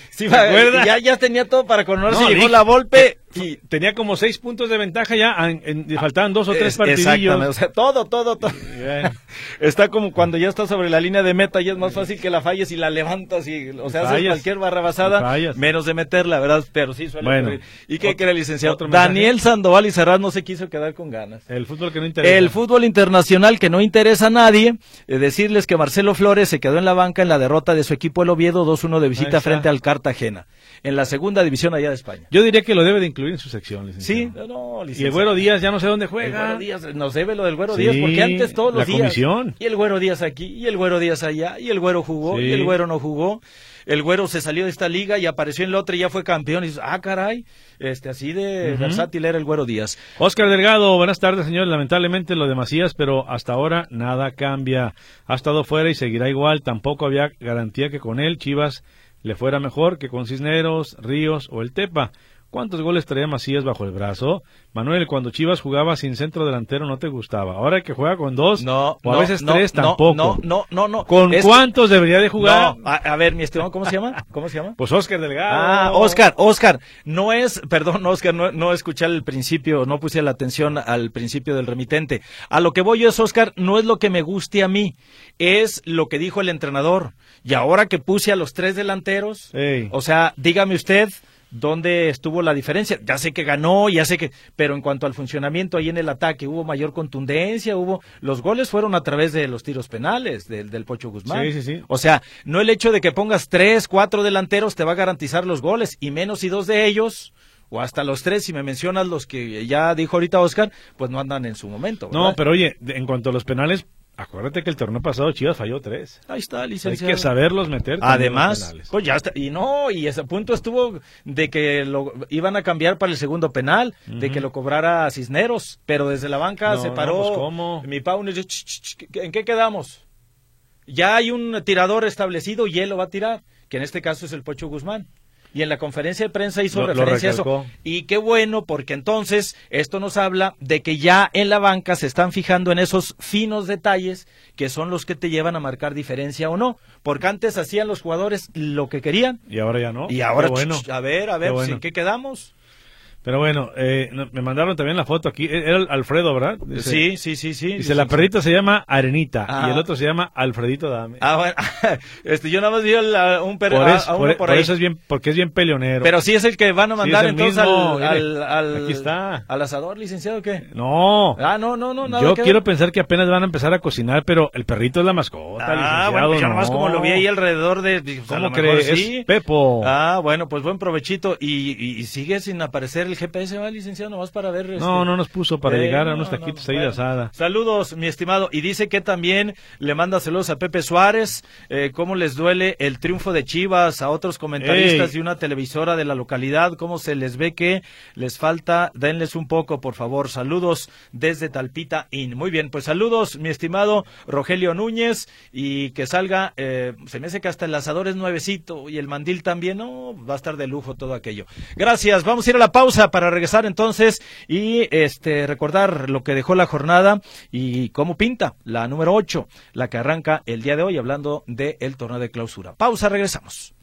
S1: sí,
S2: ¿Se acuerda?
S1: ya, ya tenía todo para coronarse,
S2: No,
S1: llegó la Volpe y...
S2: Tenía como seis puntos de ventaja ya, en- faltaban dos o tres
S1: Es-
S2: partidillos.
S1: Exactamente, o sea, todo, todo, todo.
S2: Bien.
S1: Está como cuando ya estás sobre la línea de meta y es más fácil que la falles y la levantas y, o sea, haces cualquier barrabasada, menos de meterla, ¿verdad? Sí suele
S2: Bueno.
S1: ocurrir. ¿Y qué
S2: Otro-
S1: quiere, licenciado?
S2: otro.
S1: Daniel Sandoval y Serrat no se quiso quedar con ganas.
S2: El fútbol que no interesa.
S1: El fútbol internacional que no interesa a nadie, eh, decirles que Marcelo Flores se quedó en la banca en la derrota de su equipo el Oviedo 2-1 de visita frente al Cartagena, en la segunda división allá de España.
S2: Yo diría que lo debe de incluir en su sección, licenciado.
S1: Sí, no,
S2: Y el. Güero Díaz ya no sé dónde
S1: El
S2: juega.
S1: Güero Díaz, nos debe lo del Güero
S2: Sí,
S1: Díaz, porque antes todos los
S2: la
S1: días.
S2: comisión.
S1: Y el Güero Díaz aquí, y el Güero Díaz allá, y el Güero jugó,
S2: Sí.
S1: y el Güero no jugó. El Güero se salió de esta liga y apareció en la otra y ya fue campeón. Y dices, ah, caray, este, así de versátil era el Güero Díaz.
S2: Oscar Delgado, buenas tardes, señor. Lamentablemente lo de Macías, pero hasta ahora nada cambia. Ha estado fuera y seguirá igual. Tampoco había garantía que con él Chivas le fuera mejor que con Cisneros, Ríos o el Tepa. ¿Cuántos goles traía Macías bajo el brazo? Manuel, cuando Chivas jugaba sin centro delantero no te gustaba. Ahora que juega con dos
S1: No,
S2: o a
S1: no,
S2: veces
S1: no,
S2: tres
S1: no,
S2: tampoco.
S1: No, no, no, no.
S2: ¿Con
S1: Es-
S2: cuántos debería de jugar?
S1: No, a, a ver, mi estimado, ¿cómo se llama? ¿Cómo se llama?
S2: Pues Oscar Delgado.
S1: Ah, Oscar, Oscar, no es, perdón, Oscar, no, no escuché el principio, no puse la atención al principio del remitente. A lo que voy yo es, Oscar, no es lo que me guste a mí, es lo que dijo el entrenador. Y ahora que puse a los tres delanteros,
S2: Ey.
S1: o sea, dígame usted dónde estuvo la diferencia. Ya sé que ganó, ya sé que, pero en cuanto al funcionamiento ahí en el ataque, hubo mayor contundencia, hubo, los goles fueron a través de los tiros penales del, del Pocho Guzmán.
S2: Sí, sí, sí.
S1: O sea, no el hecho de que pongas tres, cuatro delanteros te va a garantizar los goles, y menos si dos de ellos, o hasta los tres, si me mencionas los que ya dijo ahorita Oscar, pues no andan en su momento.
S2: No, pero oye, en cuanto a los penales, acuérdate que el torneo pasado Chivas falló tres.
S1: Ahí está,
S2: Hay
S1: licenciado.
S2: que saberlos meter.
S1: Además, pues ya está, y no, y ese punto estuvo de que lo iban a cambiar para el segundo penal, de que lo cobrara Cisneros, pero desde la banca
S2: No,
S1: se
S2: no,
S1: paró.
S2: pues, ¿cómo?
S1: Mi Pau "Ch, ch, ch, ¿en qué quedamos? Ya hay un tirador establecido y él lo va a tirar, que en este caso es el Pocho Guzmán. Y en la conferencia de prensa hizo
S2: Lo- lo
S1: referencia a eso. Y qué bueno, porque entonces esto nos habla de que ya en la banca se están fijando en esos finos detalles que son los que te llevan a marcar diferencia o no. Porque antes hacían los jugadores lo que querían.
S2: Y ahora ya no.
S1: Y ahora,
S2: Qué bueno.
S1: a ver, a ver,
S2: Qué bueno.
S1: ¿en qué quedamos?
S2: Pero bueno, eh, me mandaron también la foto aquí. Era el Alfredo, ¿verdad? Dice-
S1: sí, sí, sí, sí.
S2: Dice, la perrita se llama Arenita
S1: Ah.
S2: y el otro se llama Alfredito Dame.
S1: Ah, bueno, este, yo nada más vi a un perro,
S2: por,
S1: a-
S2: eso,
S1: a uno
S2: por-
S1: por
S2: por
S1: ahí.
S2: eso es bien, porque es bien peleonero.
S1: Pero sí es el que van a
S2: Sí,
S1: mandar
S2: es el
S1: entonces al, al, al-
S2: aquí está.
S1: al asador, licenciado, ¿o ¿qué?
S2: no,
S1: Ah, no, no, no, nada
S2: yo
S1: que
S2: quiero pensar que apenas van a empezar a cocinar, pero el perrito es la mascota,
S1: Ah,
S2: licenciado,
S1: bueno, pues yo nomás
S2: no.
S1: como lo vi ahí alrededor de... pues,
S2: ¿Cómo crees?
S1: sí.
S2: Es Pepo.
S1: Ah, bueno, pues buen provechito. Y, y- y sigue sin aparecer el GPS, ¿va, licenciado? Nomás para ver... este-
S2: No, no nos puso para
S1: Eh,
S2: llegar a
S1: no,
S2: unos
S1: no,
S2: taquitos
S1: no,
S2: ahí de asada.
S1: Saludos, mi estimado. Y dice que también le manda saludos a Pepe Suárez. Eh, ¿Cómo les duele el triunfo de Chivas? A otros comentaristas
S2: Ey.
S1: de una televisora de la localidad. ¿Cómo se les ve que les falta? Denles un poco, por favor. Saludos desde Talpita In. Muy bien, pues saludos, mi estimado Rogelio Núñez. Y que salga, eh, se me hace que hasta el asador es nuevecito y el mandil también. No, va a estar de lujo todo aquello. Gracias. Vamos a ir a la pausa para regresar entonces y este recordar lo que dejó la jornada y cómo pinta la número 8, la que arranca el día de hoy hablando del torneo de clausura. Pausa, regresamos.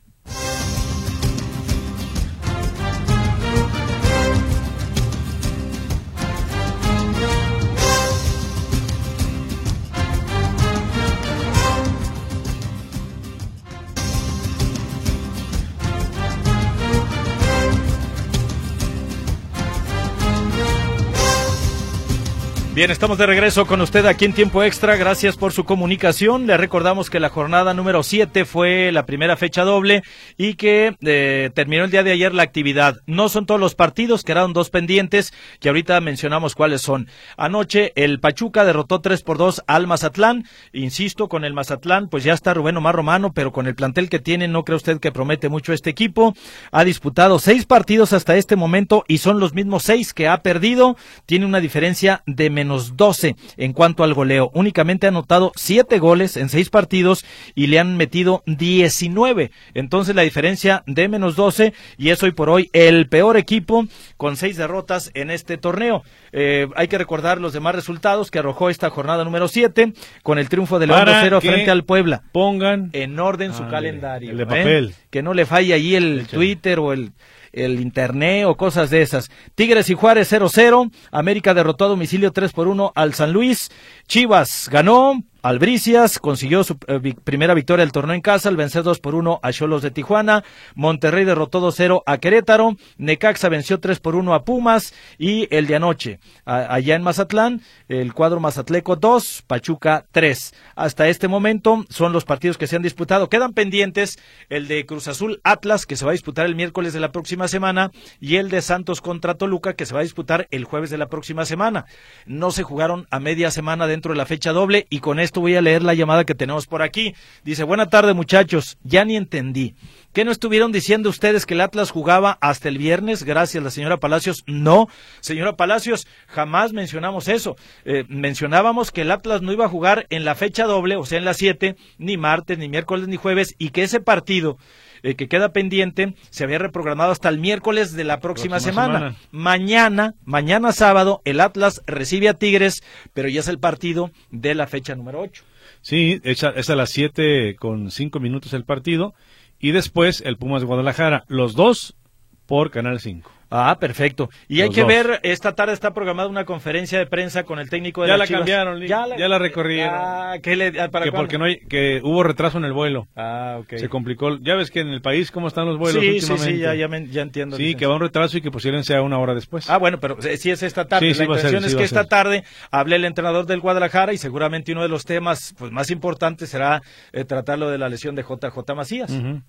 S1: Bien, estamos de regreso con usted aquí en Tiempo Extra. Gracias por su comunicación. Le recordamos que la jornada número 7 fue la primera fecha doble y que eh, terminó el día de ayer la actividad. No son todos los partidos, quedaron dos pendientes que ahorita mencionamos cuáles son. Anoche el Pachuca derrotó 3 por 2 al Mazatlán. Insisto, con el Mazatlán, pues ya está Rubén Omar Romano, pero con el plantel que tiene, no cree usted que promete mucho este equipo. Ha disputado seis partidos hasta este momento y son los mismos seis que ha perdido. Tiene una diferencia de menos menos 12 en cuanto al goleo. Únicamente ha anotado 7 goles en 6 partidos y le han metido 19. Entonces la diferencia de menos 12 y es hoy por hoy el peor equipo con 6 derrotas en este torneo. Eh, hay que recordar los demás resultados que arrojó esta jornada número 7 con el triunfo del 1-0 frente al Puebla.
S2: Pongan
S1: en orden su calendario.
S2: El de ¿eh?
S1: Que no le falle ahí el Twitter o el el internet o cosas de esas. Tigres y Juárez 0-0, América derrotó a domicilio 3 por 1 al San Luis, Chivas ganó, Albricias consiguió su eh, primera victoria del torneo en casa al vencer 2 por 1 a Cholos de Tijuana. Monterrey derrotó 2-0 a Querétaro. Necaxa venció 3 por 1 a Pumas. Y el de anoche, allá en Mazatlán, el cuadro Mazatleco 2, Pachuca 3. Hasta este momento son los partidos que se han disputado. Quedan pendientes el de Cruz Azul Atlas, que se va a disputar el miércoles de la próxima semana, y el de Santos contra Toluca, que se va a disputar el jueves de la próxima semana. No se jugaron a media semana dentro de la fecha doble y con esto voy a leer la llamada que tenemos por aquí. Dice, buena tarde muchachos, ya ni entendí. ¿Qué no estuvieron diciendo ustedes que el Atlas jugaba hasta el viernes? Gracias, la señora Palacios. No, señora Palacios, jamás mencionamos eso. Eh, mencionábamos que el Atlas no iba a jugar en la fecha doble, o sea, en la 7, ni martes, ni miércoles, ni jueves, y que ese partido eh, que queda pendiente se había reprogramado hasta el miércoles de la próxima, semana. Mañana, mañana sábado, el Atlas recibe a Tigres, pero ya es el partido de la fecha número 8.
S2: Sí, es a, es a las 7 con 5 minutos el partido. Y después el Pumas de Guadalajara. Los dos por Canal 5.
S1: Ah, perfecto. Y hay que ver, esta tarde está programada una conferencia de prensa con el técnico de
S2: ya
S1: la
S2: cambiaron, ya la, ya la recorrieron.
S1: Ah, ¿qué le, ah, ¿para
S2: que porque no hay, que hubo retraso en el vuelo.
S1: Ah, ok.
S2: Se complicó. Ya ves que en el país cómo están los vuelos
S1: sí,
S2: últimamente.
S1: Sí, sí, ya, ya, me, ya entiendo.
S2: Sí, que va un retraso y que posiblemente sea una hora después.
S1: Ah, bueno, pero sí es esta tarde.
S2: Sí,
S1: la intención
S2: ser,
S1: es que esta tarde hable el entrenador del Guadalajara y seguramente uno de los temas pues más importantes será eh, tratar lo de la lesión de JJ Macías. Uh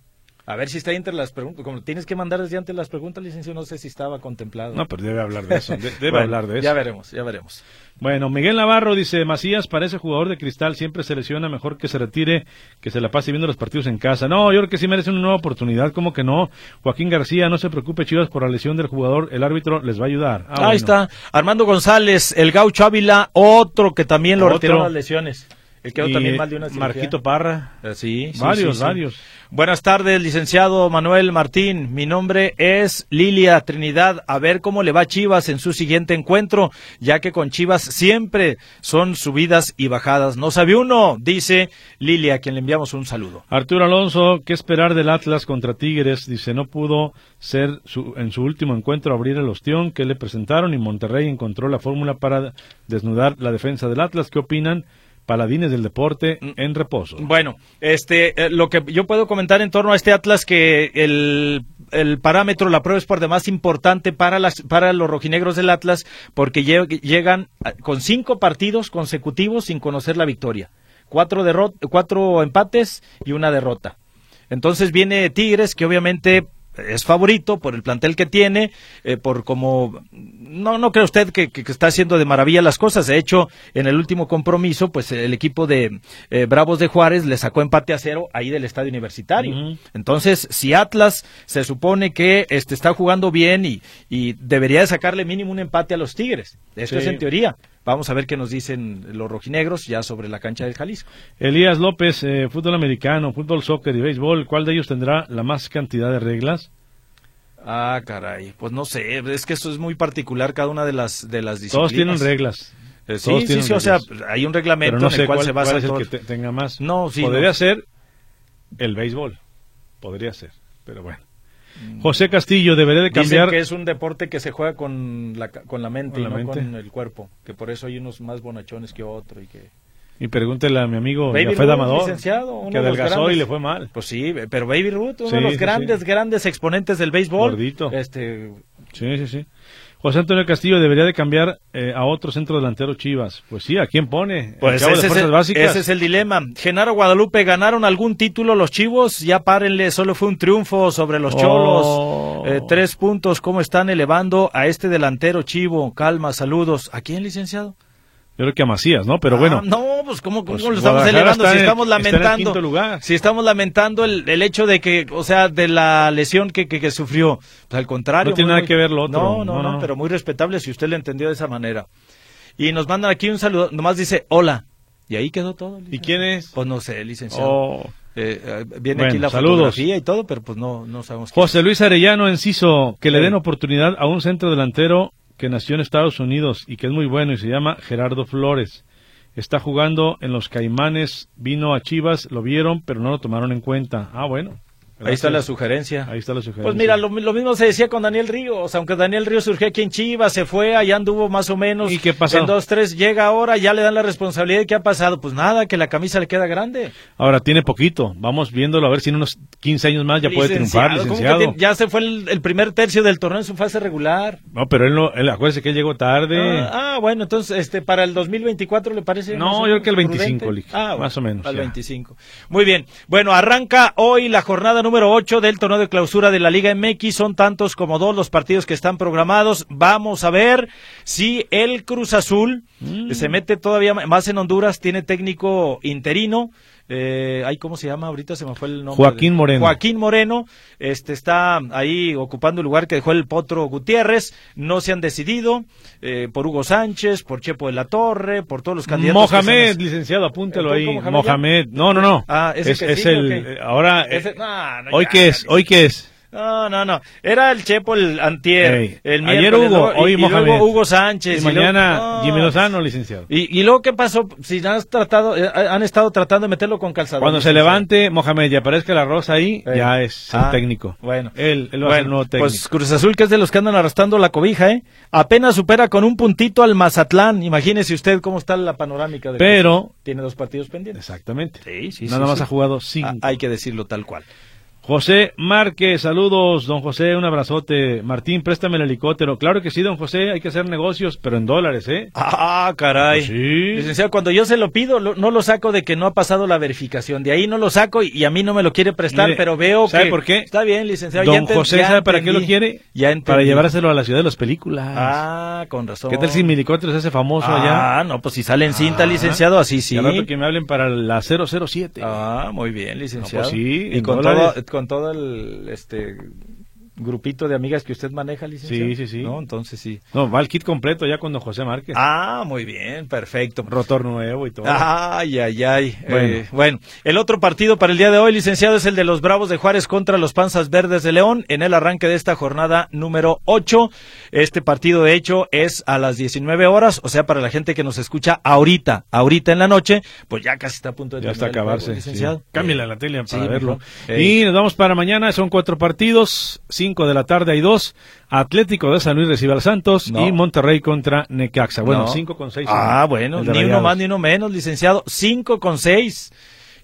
S1: a ver si está entre las preguntas. Como tienes que mandar desde antes las preguntas, licenciado, no sé si estaba contemplado.
S2: No, pero debe hablar de eso. debe
S1: bueno,
S2: hablar de eso.
S1: Ya veremos, ya veremos.
S2: Bueno, Miguel Navarro dice, Macías parece jugador de cristal, siempre se lesiona, mejor que se retire, que se la pase viendo los partidos en casa. No, yo creo que sí merece una nueva oportunidad, como que no. Joaquín García, no se preocupe, Chivas, por la lesión del jugador, el árbitro les va a ayudar.
S1: Ah, Ahí bueno. está, Armando González, el gaucho Ávila, otro que también lo
S2: Otro.
S1: retiró las lesiones. El quedó
S2: Y
S1: también mal de una cirugía.
S2: Marquito Parra.
S1: Eh, Sí, sí,
S2: varios,
S1: sí, sí.
S2: varios.
S1: Buenas tardes, licenciado Manuel Martín. Mi nombre es Lilia Trinidad. A ver cómo le va a Chivas en su siguiente encuentro, ya que con Chivas siempre son subidas y bajadas. No sabe uno, dice Lilia, a quien le enviamos un saludo.
S2: Arturo Alonso, ¿qué esperar del Atlas contra Tigres? Dice, no pudo ser su- en su último encuentro abrir el ostión que le presentaron y Monterrey encontró la fórmula para desnudar la defensa del Atlas. ¿Qué opinan? Paladines del deporte en reposo.
S1: Bueno, este, eh, lo que yo puedo comentar en torno a este Atlas que el, el parámetro, la prueba es por demás importante para las, para los rojinegros del Atlas porque lle- llegan con cinco partidos consecutivos sin conocer la victoria, cuatro cuatro empates y una derrota. Entonces viene Tigres que obviamente es favorito por el plantel que tiene, eh, por como no no cree usted que, que- que está haciendo de maravilla las cosas. De hecho, en el último compromiso, pues el equipo de eh, Bravos de Juárez le sacó empate a cero ahí del estadio universitario. Entonces, si Atlas se supone que este está jugando bien y, y debería de sacarle mínimo un empate a los Tigres. Esto
S2: Sí.
S1: es en teoría. Vamos a ver qué nos dicen los rojinegros ya sobre la cancha del Jalisco.
S2: Elías López, eh, fútbol americano, fútbol, soccer y béisbol, ¿cuál de ellos tendrá la más cantidad de reglas?
S1: Ah, caray, pues no sé, es que esto es muy particular cada una de las de las disciplinas.
S2: Todos tienen reglas.
S1: Eh, sí,
S2: Todos
S1: sí,
S2: tienen
S1: sí, o sea, hay un reglamento
S2: no
S1: en el cual
S2: cuál,
S1: se basa
S2: cuál es el
S1: todo.
S2: que te- tenga más.
S1: No, sí,
S2: Podría
S1: no.
S2: ser el béisbol. Podría ser, pero bueno. José Castillo, debería de
S1: Dicen
S2: cambiar.
S1: que es un deporte que se juega con la, con la mente
S2: Con
S1: y
S2: la
S1: no
S2: mente.
S1: con el cuerpo, que por eso hay unos más bonachones que otro y que
S2: Y pregúntele a mi amigo
S1: Baby Ruth,
S2: Amador,
S1: licenciado, uno
S2: que
S1: de los
S2: adelgazó y le fue mal.
S1: pues sí, pero Baby Ruth, uno
S2: Sí,
S1: de los
S2: sí,
S1: grandes
S2: sí.
S1: grandes exponentes del béisbol.
S2: Gordito.
S1: Este,
S2: Sí, sí, sí. José Antonio Castillo debería de cambiar eh, a otro centro delantero Chivas. Pues sí, ¿a quién pone?
S1: Pues ese es, el, ese es, el, dilema. Genaro Guadalupe, ¿ganaron algún título los Chivos? Ya párenle, solo fue un triunfo sobre los Cholos. Oh. Eh, tres puntos, ¿cómo están elevando a este delantero Chivo? Calma, saludos. ¿A quién, licenciado?
S2: Yo creo que a Macías, ¿no? Pero bueno.
S1: Ah, no, pues ¿cómo, cómo pues lo estamos elevando? Si estamos lamentando. Si estamos lamentando el, el, hecho de que, o sea, de la lesión que, que, sufrió. Pues al contrario.
S2: No tiene nada que ver lo otro.
S1: No no, no pero muy respetable si usted le entendió de esa manera. Y nos mandan aquí un saludo. Nomás dice hola. Y ahí quedó todo.
S2: ¿Y quién es?
S1: Pues no sé, licenciado.
S2: Oh.
S1: Eh, eh, viene aquí la saludos. fotografía y todo, pero pues no, no sabemos.
S2: José Luis Arellano Enciso, que le den oportunidad a un centro delantero que nació en Estados Unidos y que es muy bueno y se llama Gerardo Flores. Está jugando en los Caimanes, vino a Chivas, lo vieron, pero no lo tomaron en cuenta. Ah, bueno.
S1: Ahí está la sugerencia.
S2: Ahí está la sugerencia.
S1: Pues mira, lo, mismo se decía con Daniel Ríos, aunque Daniel Ríos surgió aquí en Chivas, se fue, allá anduvo más o menos.
S2: ¿Y qué pasó?
S1: En dos, tres, llega ahora, ya le dan la responsabilidad. ¿Qué ha pasado? Pues nada, que la camisa le queda grande.
S2: Ahora tiene poquito, vamos viéndolo a ver si en unos 15 años más ya puede triunfar, licenciado.
S1: ya se fue el, primer tercio del torneo en su fase regular.
S2: No, pero él no, él, acuérdese que él llegó tarde.
S1: Ah, ah bueno, entonces, este, para el 2024 le parece.
S2: No, yo creo que el 25, ah, más o menos.
S1: Al 25. Muy bien. Bueno, arranca hoy la jornada número 8 del torneo de clausura de la Liga MX. Son tantos como dos los partidos que están programados. Vamos a ver si el Cruz Azul mm. se mete todavía más en Honduras. Tiene técnico interino. Eh, ¿Cómo se llama? Ahorita se me fue el nombre.
S2: Joaquín Moreno.
S1: Joaquín Moreno. Este está ahí ocupando el lugar que dejó el Potro Gutiérrez. No se han decidido eh, por Hugo Sánchez, por Chepo de la Torre, por todos los candidatos.
S2: Mohamed, licenciado, apúntelo ahí. Mohamed. No, no, no.
S1: Ah, es,
S2: el. Ahora. hoy qué es, hoy qué es.
S1: No, no, no. Era el Chepo el antier. el
S2: Ayer Hugo, hoy Mohamed.
S1: Hugo Sánchez.
S2: Y, mañana Jimmy Lozano, licenciado.
S1: Y, luego, ¿qué pasó? Si han, tratado, eh, han estado tratando de meterlo con calzador.
S2: Cuando se levante Mohamed y aparezca la rosa ahí, ya es el ah, técnico.
S1: Bueno.
S2: Él, él va a ser nuevo técnico.
S1: Pues Cruz Azul, que es de los que andan arrastrando la cobija, ¿eh? Apenas supera con un puntito al Mazatlán. Imagínese usted cómo está la panorámica. De
S2: Pero...
S1: Tiene dos partidos pendientes.
S2: Exactamente.
S1: Sí, sí,
S2: Nada más ha jugado cinco.
S1: Ah, hay que decirlo tal cual.
S2: José Márquez, saludos, don José, un abrazote. Martín, préstame el helicóptero. Claro que sí, don José, hay que hacer negocios, pero en dólares, ¿eh?
S1: Ah, caray.
S2: sí.
S1: Licenciado, cuando yo se lo pido, no lo saco de que no ha pasado la verificación. De ahí no lo saco y, a mí no me lo quiere prestar, pero veo
S2: ¿sabe
S1: que...
S2: por qué?
S1: Está bien, licenciado.
S2: Don José, ¿sabe para qué lo quiere?
S1: Ya
S2: Para llevárselo a la ciudad de las películas.
S1: Ah, con razón.
S2: ¿Qué tal si mi helicóptero se hace famoso
S1: allá?
S2: Ah,
S1: no, pues si sale en cinta, ah. licenciado, así sí.
S2: que me hablen para la 007.
S1: Ah, muy bien, licenciado.
S2: pues sí,
S1: y con todo, con todo el este grupito de amigas que usted maneja, licenciado.
S2: Sí, sí, sí.
S1: ¿No? Entonces sí.
S2: No, va el kit completo ya con José Márquez.
S1: Ah, muy bien, perfecto.
S2: Rotor nuevo y todo.
S1: Ay, ay, ay. Eh, bueno. el otro partido para el día de hoy, licenciado, es el de los Bravos de Juárez contra los Panzas Verdes de León en el arranque de esta jornada número 8. Este partido, de hecho, es a las 19 horas, o sea, para la gente que nos escucha ahorita, ahorita en la noche, pues ya casi está a punto de
S2: Ya está acabarse.
S1: licenciado.
S2: Cámbiala la tele para verlo. Y nos vamos para mañana, son cuatro partidos, cinco de la tarde hay dos. Atlético de San Luis recibe al Santos y Monterrey contra Necaxa. Bueno, 5 con 6.
S1: Ah, bueno, ni uno más ni uno menos, licenciado. 5 con 6.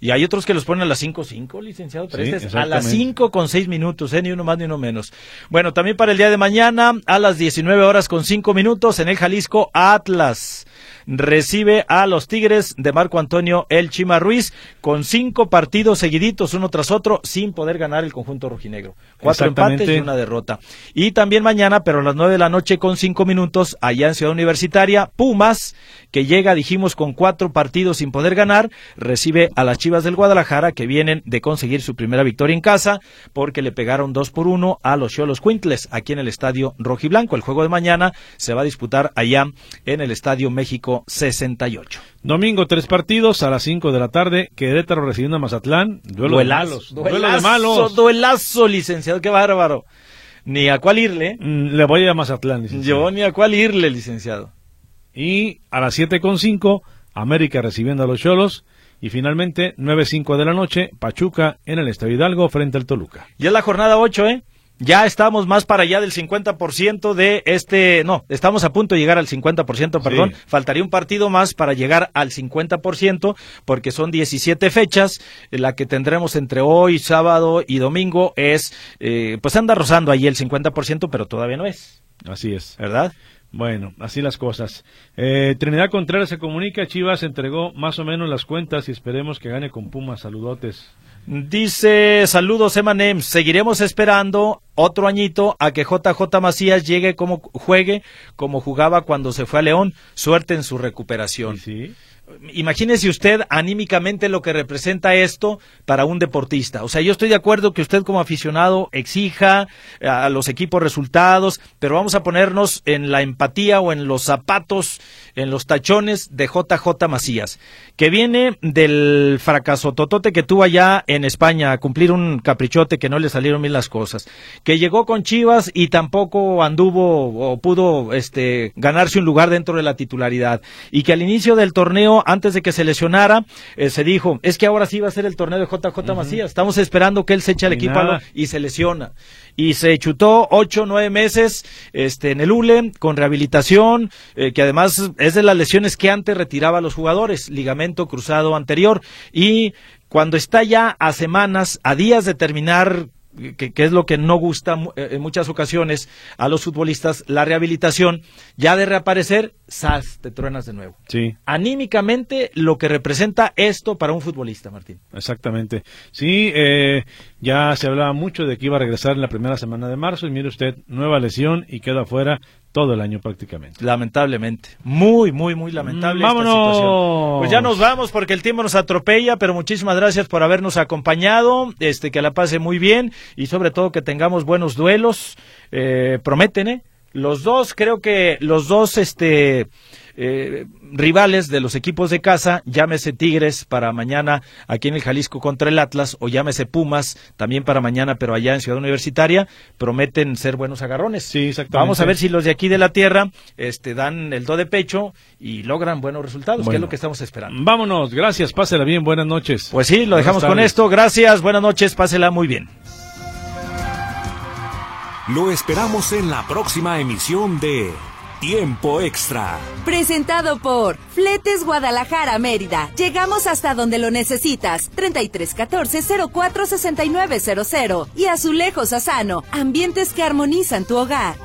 S1: Y hay otros que los ponen a las 5-5, licenciado, a las 5 con 6 minutos, ¿eh? ni uno más ni uno menos. Bueno, también para el día de mañana, a las 19 horas con 5 minutos, en el Jalisco, Atlas recibe a los Tigres de Marco Antonio El Chima Ruiz con cinco partidos seguiditos uno tras otro sin poder ganar el conjunto rojinegro. Cuatro empates y una derrota. Y también mañana, pero a las nueve de la noche con cinco minutos, allá en Ciudad Universitaria, Pumas, que llega, dijimos, con cuatro partidos sin poder ganar, recibe a las Chivas del Guadalajara que vienen de conseguir su primera victoria en casa porque le pegaron dos por uno a los Cholos Quintles aquí en el Estadio Rojiblanco. El juego de mañana se va a disputar allá en el Estadio México 68.
S2: Domingo, tres partidos a las 5 de la tarde. Querétaro recibiendo a Mazatlán. Duelo de malos.
S1: Duelo de malos. Duelazo, licenciado. Qué bárbaro. Ni a cuál irle.
S2: Mm, le voy a Mazatlán, licenciado.
S1: Yo ni a cuál irle, licenciado.
S2: Y a las siete con cinco, América recibiendo a los Cholos. Y finalmente, 9-5 de la noche, Pachuca en el Estadio Hidalgo frente al Toluca.
S1: Ya es la jornada 8, ¿eh? Ya estamos más para allá del 50% de este, no, estamos a punto de llegar al 50%, perdón, faltaría un partido más para llegar al 50%, porque son 17 fechas, la que tendremos entre hoy, sábado y domingo es, eh, pues anda rozando ahí el 50%, pero todavía no es.
S2: Así es.
S1: ¿Verdad?
S2: Bueno, así las cosas. Eh, Trinidad Contreras se comunica, Chivas entregó más o menos las cuentas y esperemos que gane con Pumas. Saludotes.
S1: Dice, saludos Emanem, seguiremos esperando otro añito a que JJ Macías llegue como juegue como jugaba cuando se fue a León. Suerte en su recuperación.
S2: Sí.
S1: Imagínese usted anímicamente lo que representa esto para un deportista. O sea, yo estoy de acuerdo que usted como aficionado exija a los equipos resultados, pero vamos a ponernos en la empatía o en los zapatos, en los tachones de JJ Macías, que viene del fracaso totote que tuvo allá en España a cumplir un caprichote que no le salieron bien las cosas, que llegó con Chivas y tampoco anduvo o pudo este ganarse un lugar dentro de la titularidad y que al inicio del torneo antes de que se lesionara, eh, se dijo, es que ahora sí va a ser el torneo de JJ Macías. Estamos esperando que él se eche al equipo y se lesiona. Y se chutó ocho, nueve meses este, en el ULE con rehabilitación, eh, que además es de las lesiones que antes retiraba a los jugadores, ligamento cruzado anterior. Y cuando está ya a semanas, a días de terminar que, es lo que no gusta eh, en muchas ocasiones a los futbolistas, la rehabilitación, ya de reaparecer, ¡zas! te truenas de nuevo.
S2: Sí.
S1: Anímicamente, lo que representa esto para un futbolista, Martín.
S2: Exactamente. Sí, eh, ya se hablaba mucho de que iba a regresar en la primera semana de marzo y mire usted, nueva lesión y queda fuera todo el año prácticamente.
S1: Lamentablemente. Muy, muy, muy lamentable.
S2: ¡Vámonos! Esta
S1: situación. Pues ya nos vamos porque el tiempo nos atropella, pero muchísimas gracias por habernos acompañado. Este, que la pase muy bien y sobre todo que tengamos buenos duelos. Eh, prometen, ¿eh? Los dos, creo que los dos, este eh, rivales de los equipos de casa, llámese Tigres para mañana aquí en el Jalisco contra el Atlas o llámese Pumas también para mañana pero allá en Ciudad Universitaria, prometen ser buenos agarrones.
S2: Sí,
S1: Vamos a ver si los de aquí de la tierra este, dan el do de pecho y logran buenos resultados, que es lo que estamos esperando.
S2: Vámonos, gracias, pásela bien, buenas noches.
S1: Pues sí, lo dejamos con esto, gracias, buenas noches, pásela muy bien.
S4: Lo esperamos en la próxima emisión de Tiempo extra.
S5: Presentado por Fletes Guadalajara Mérida. Llegamos hasta donde lo necesitas. 3314 046900 y Azulejos Asano. Ambientes que armonizan tu hogar.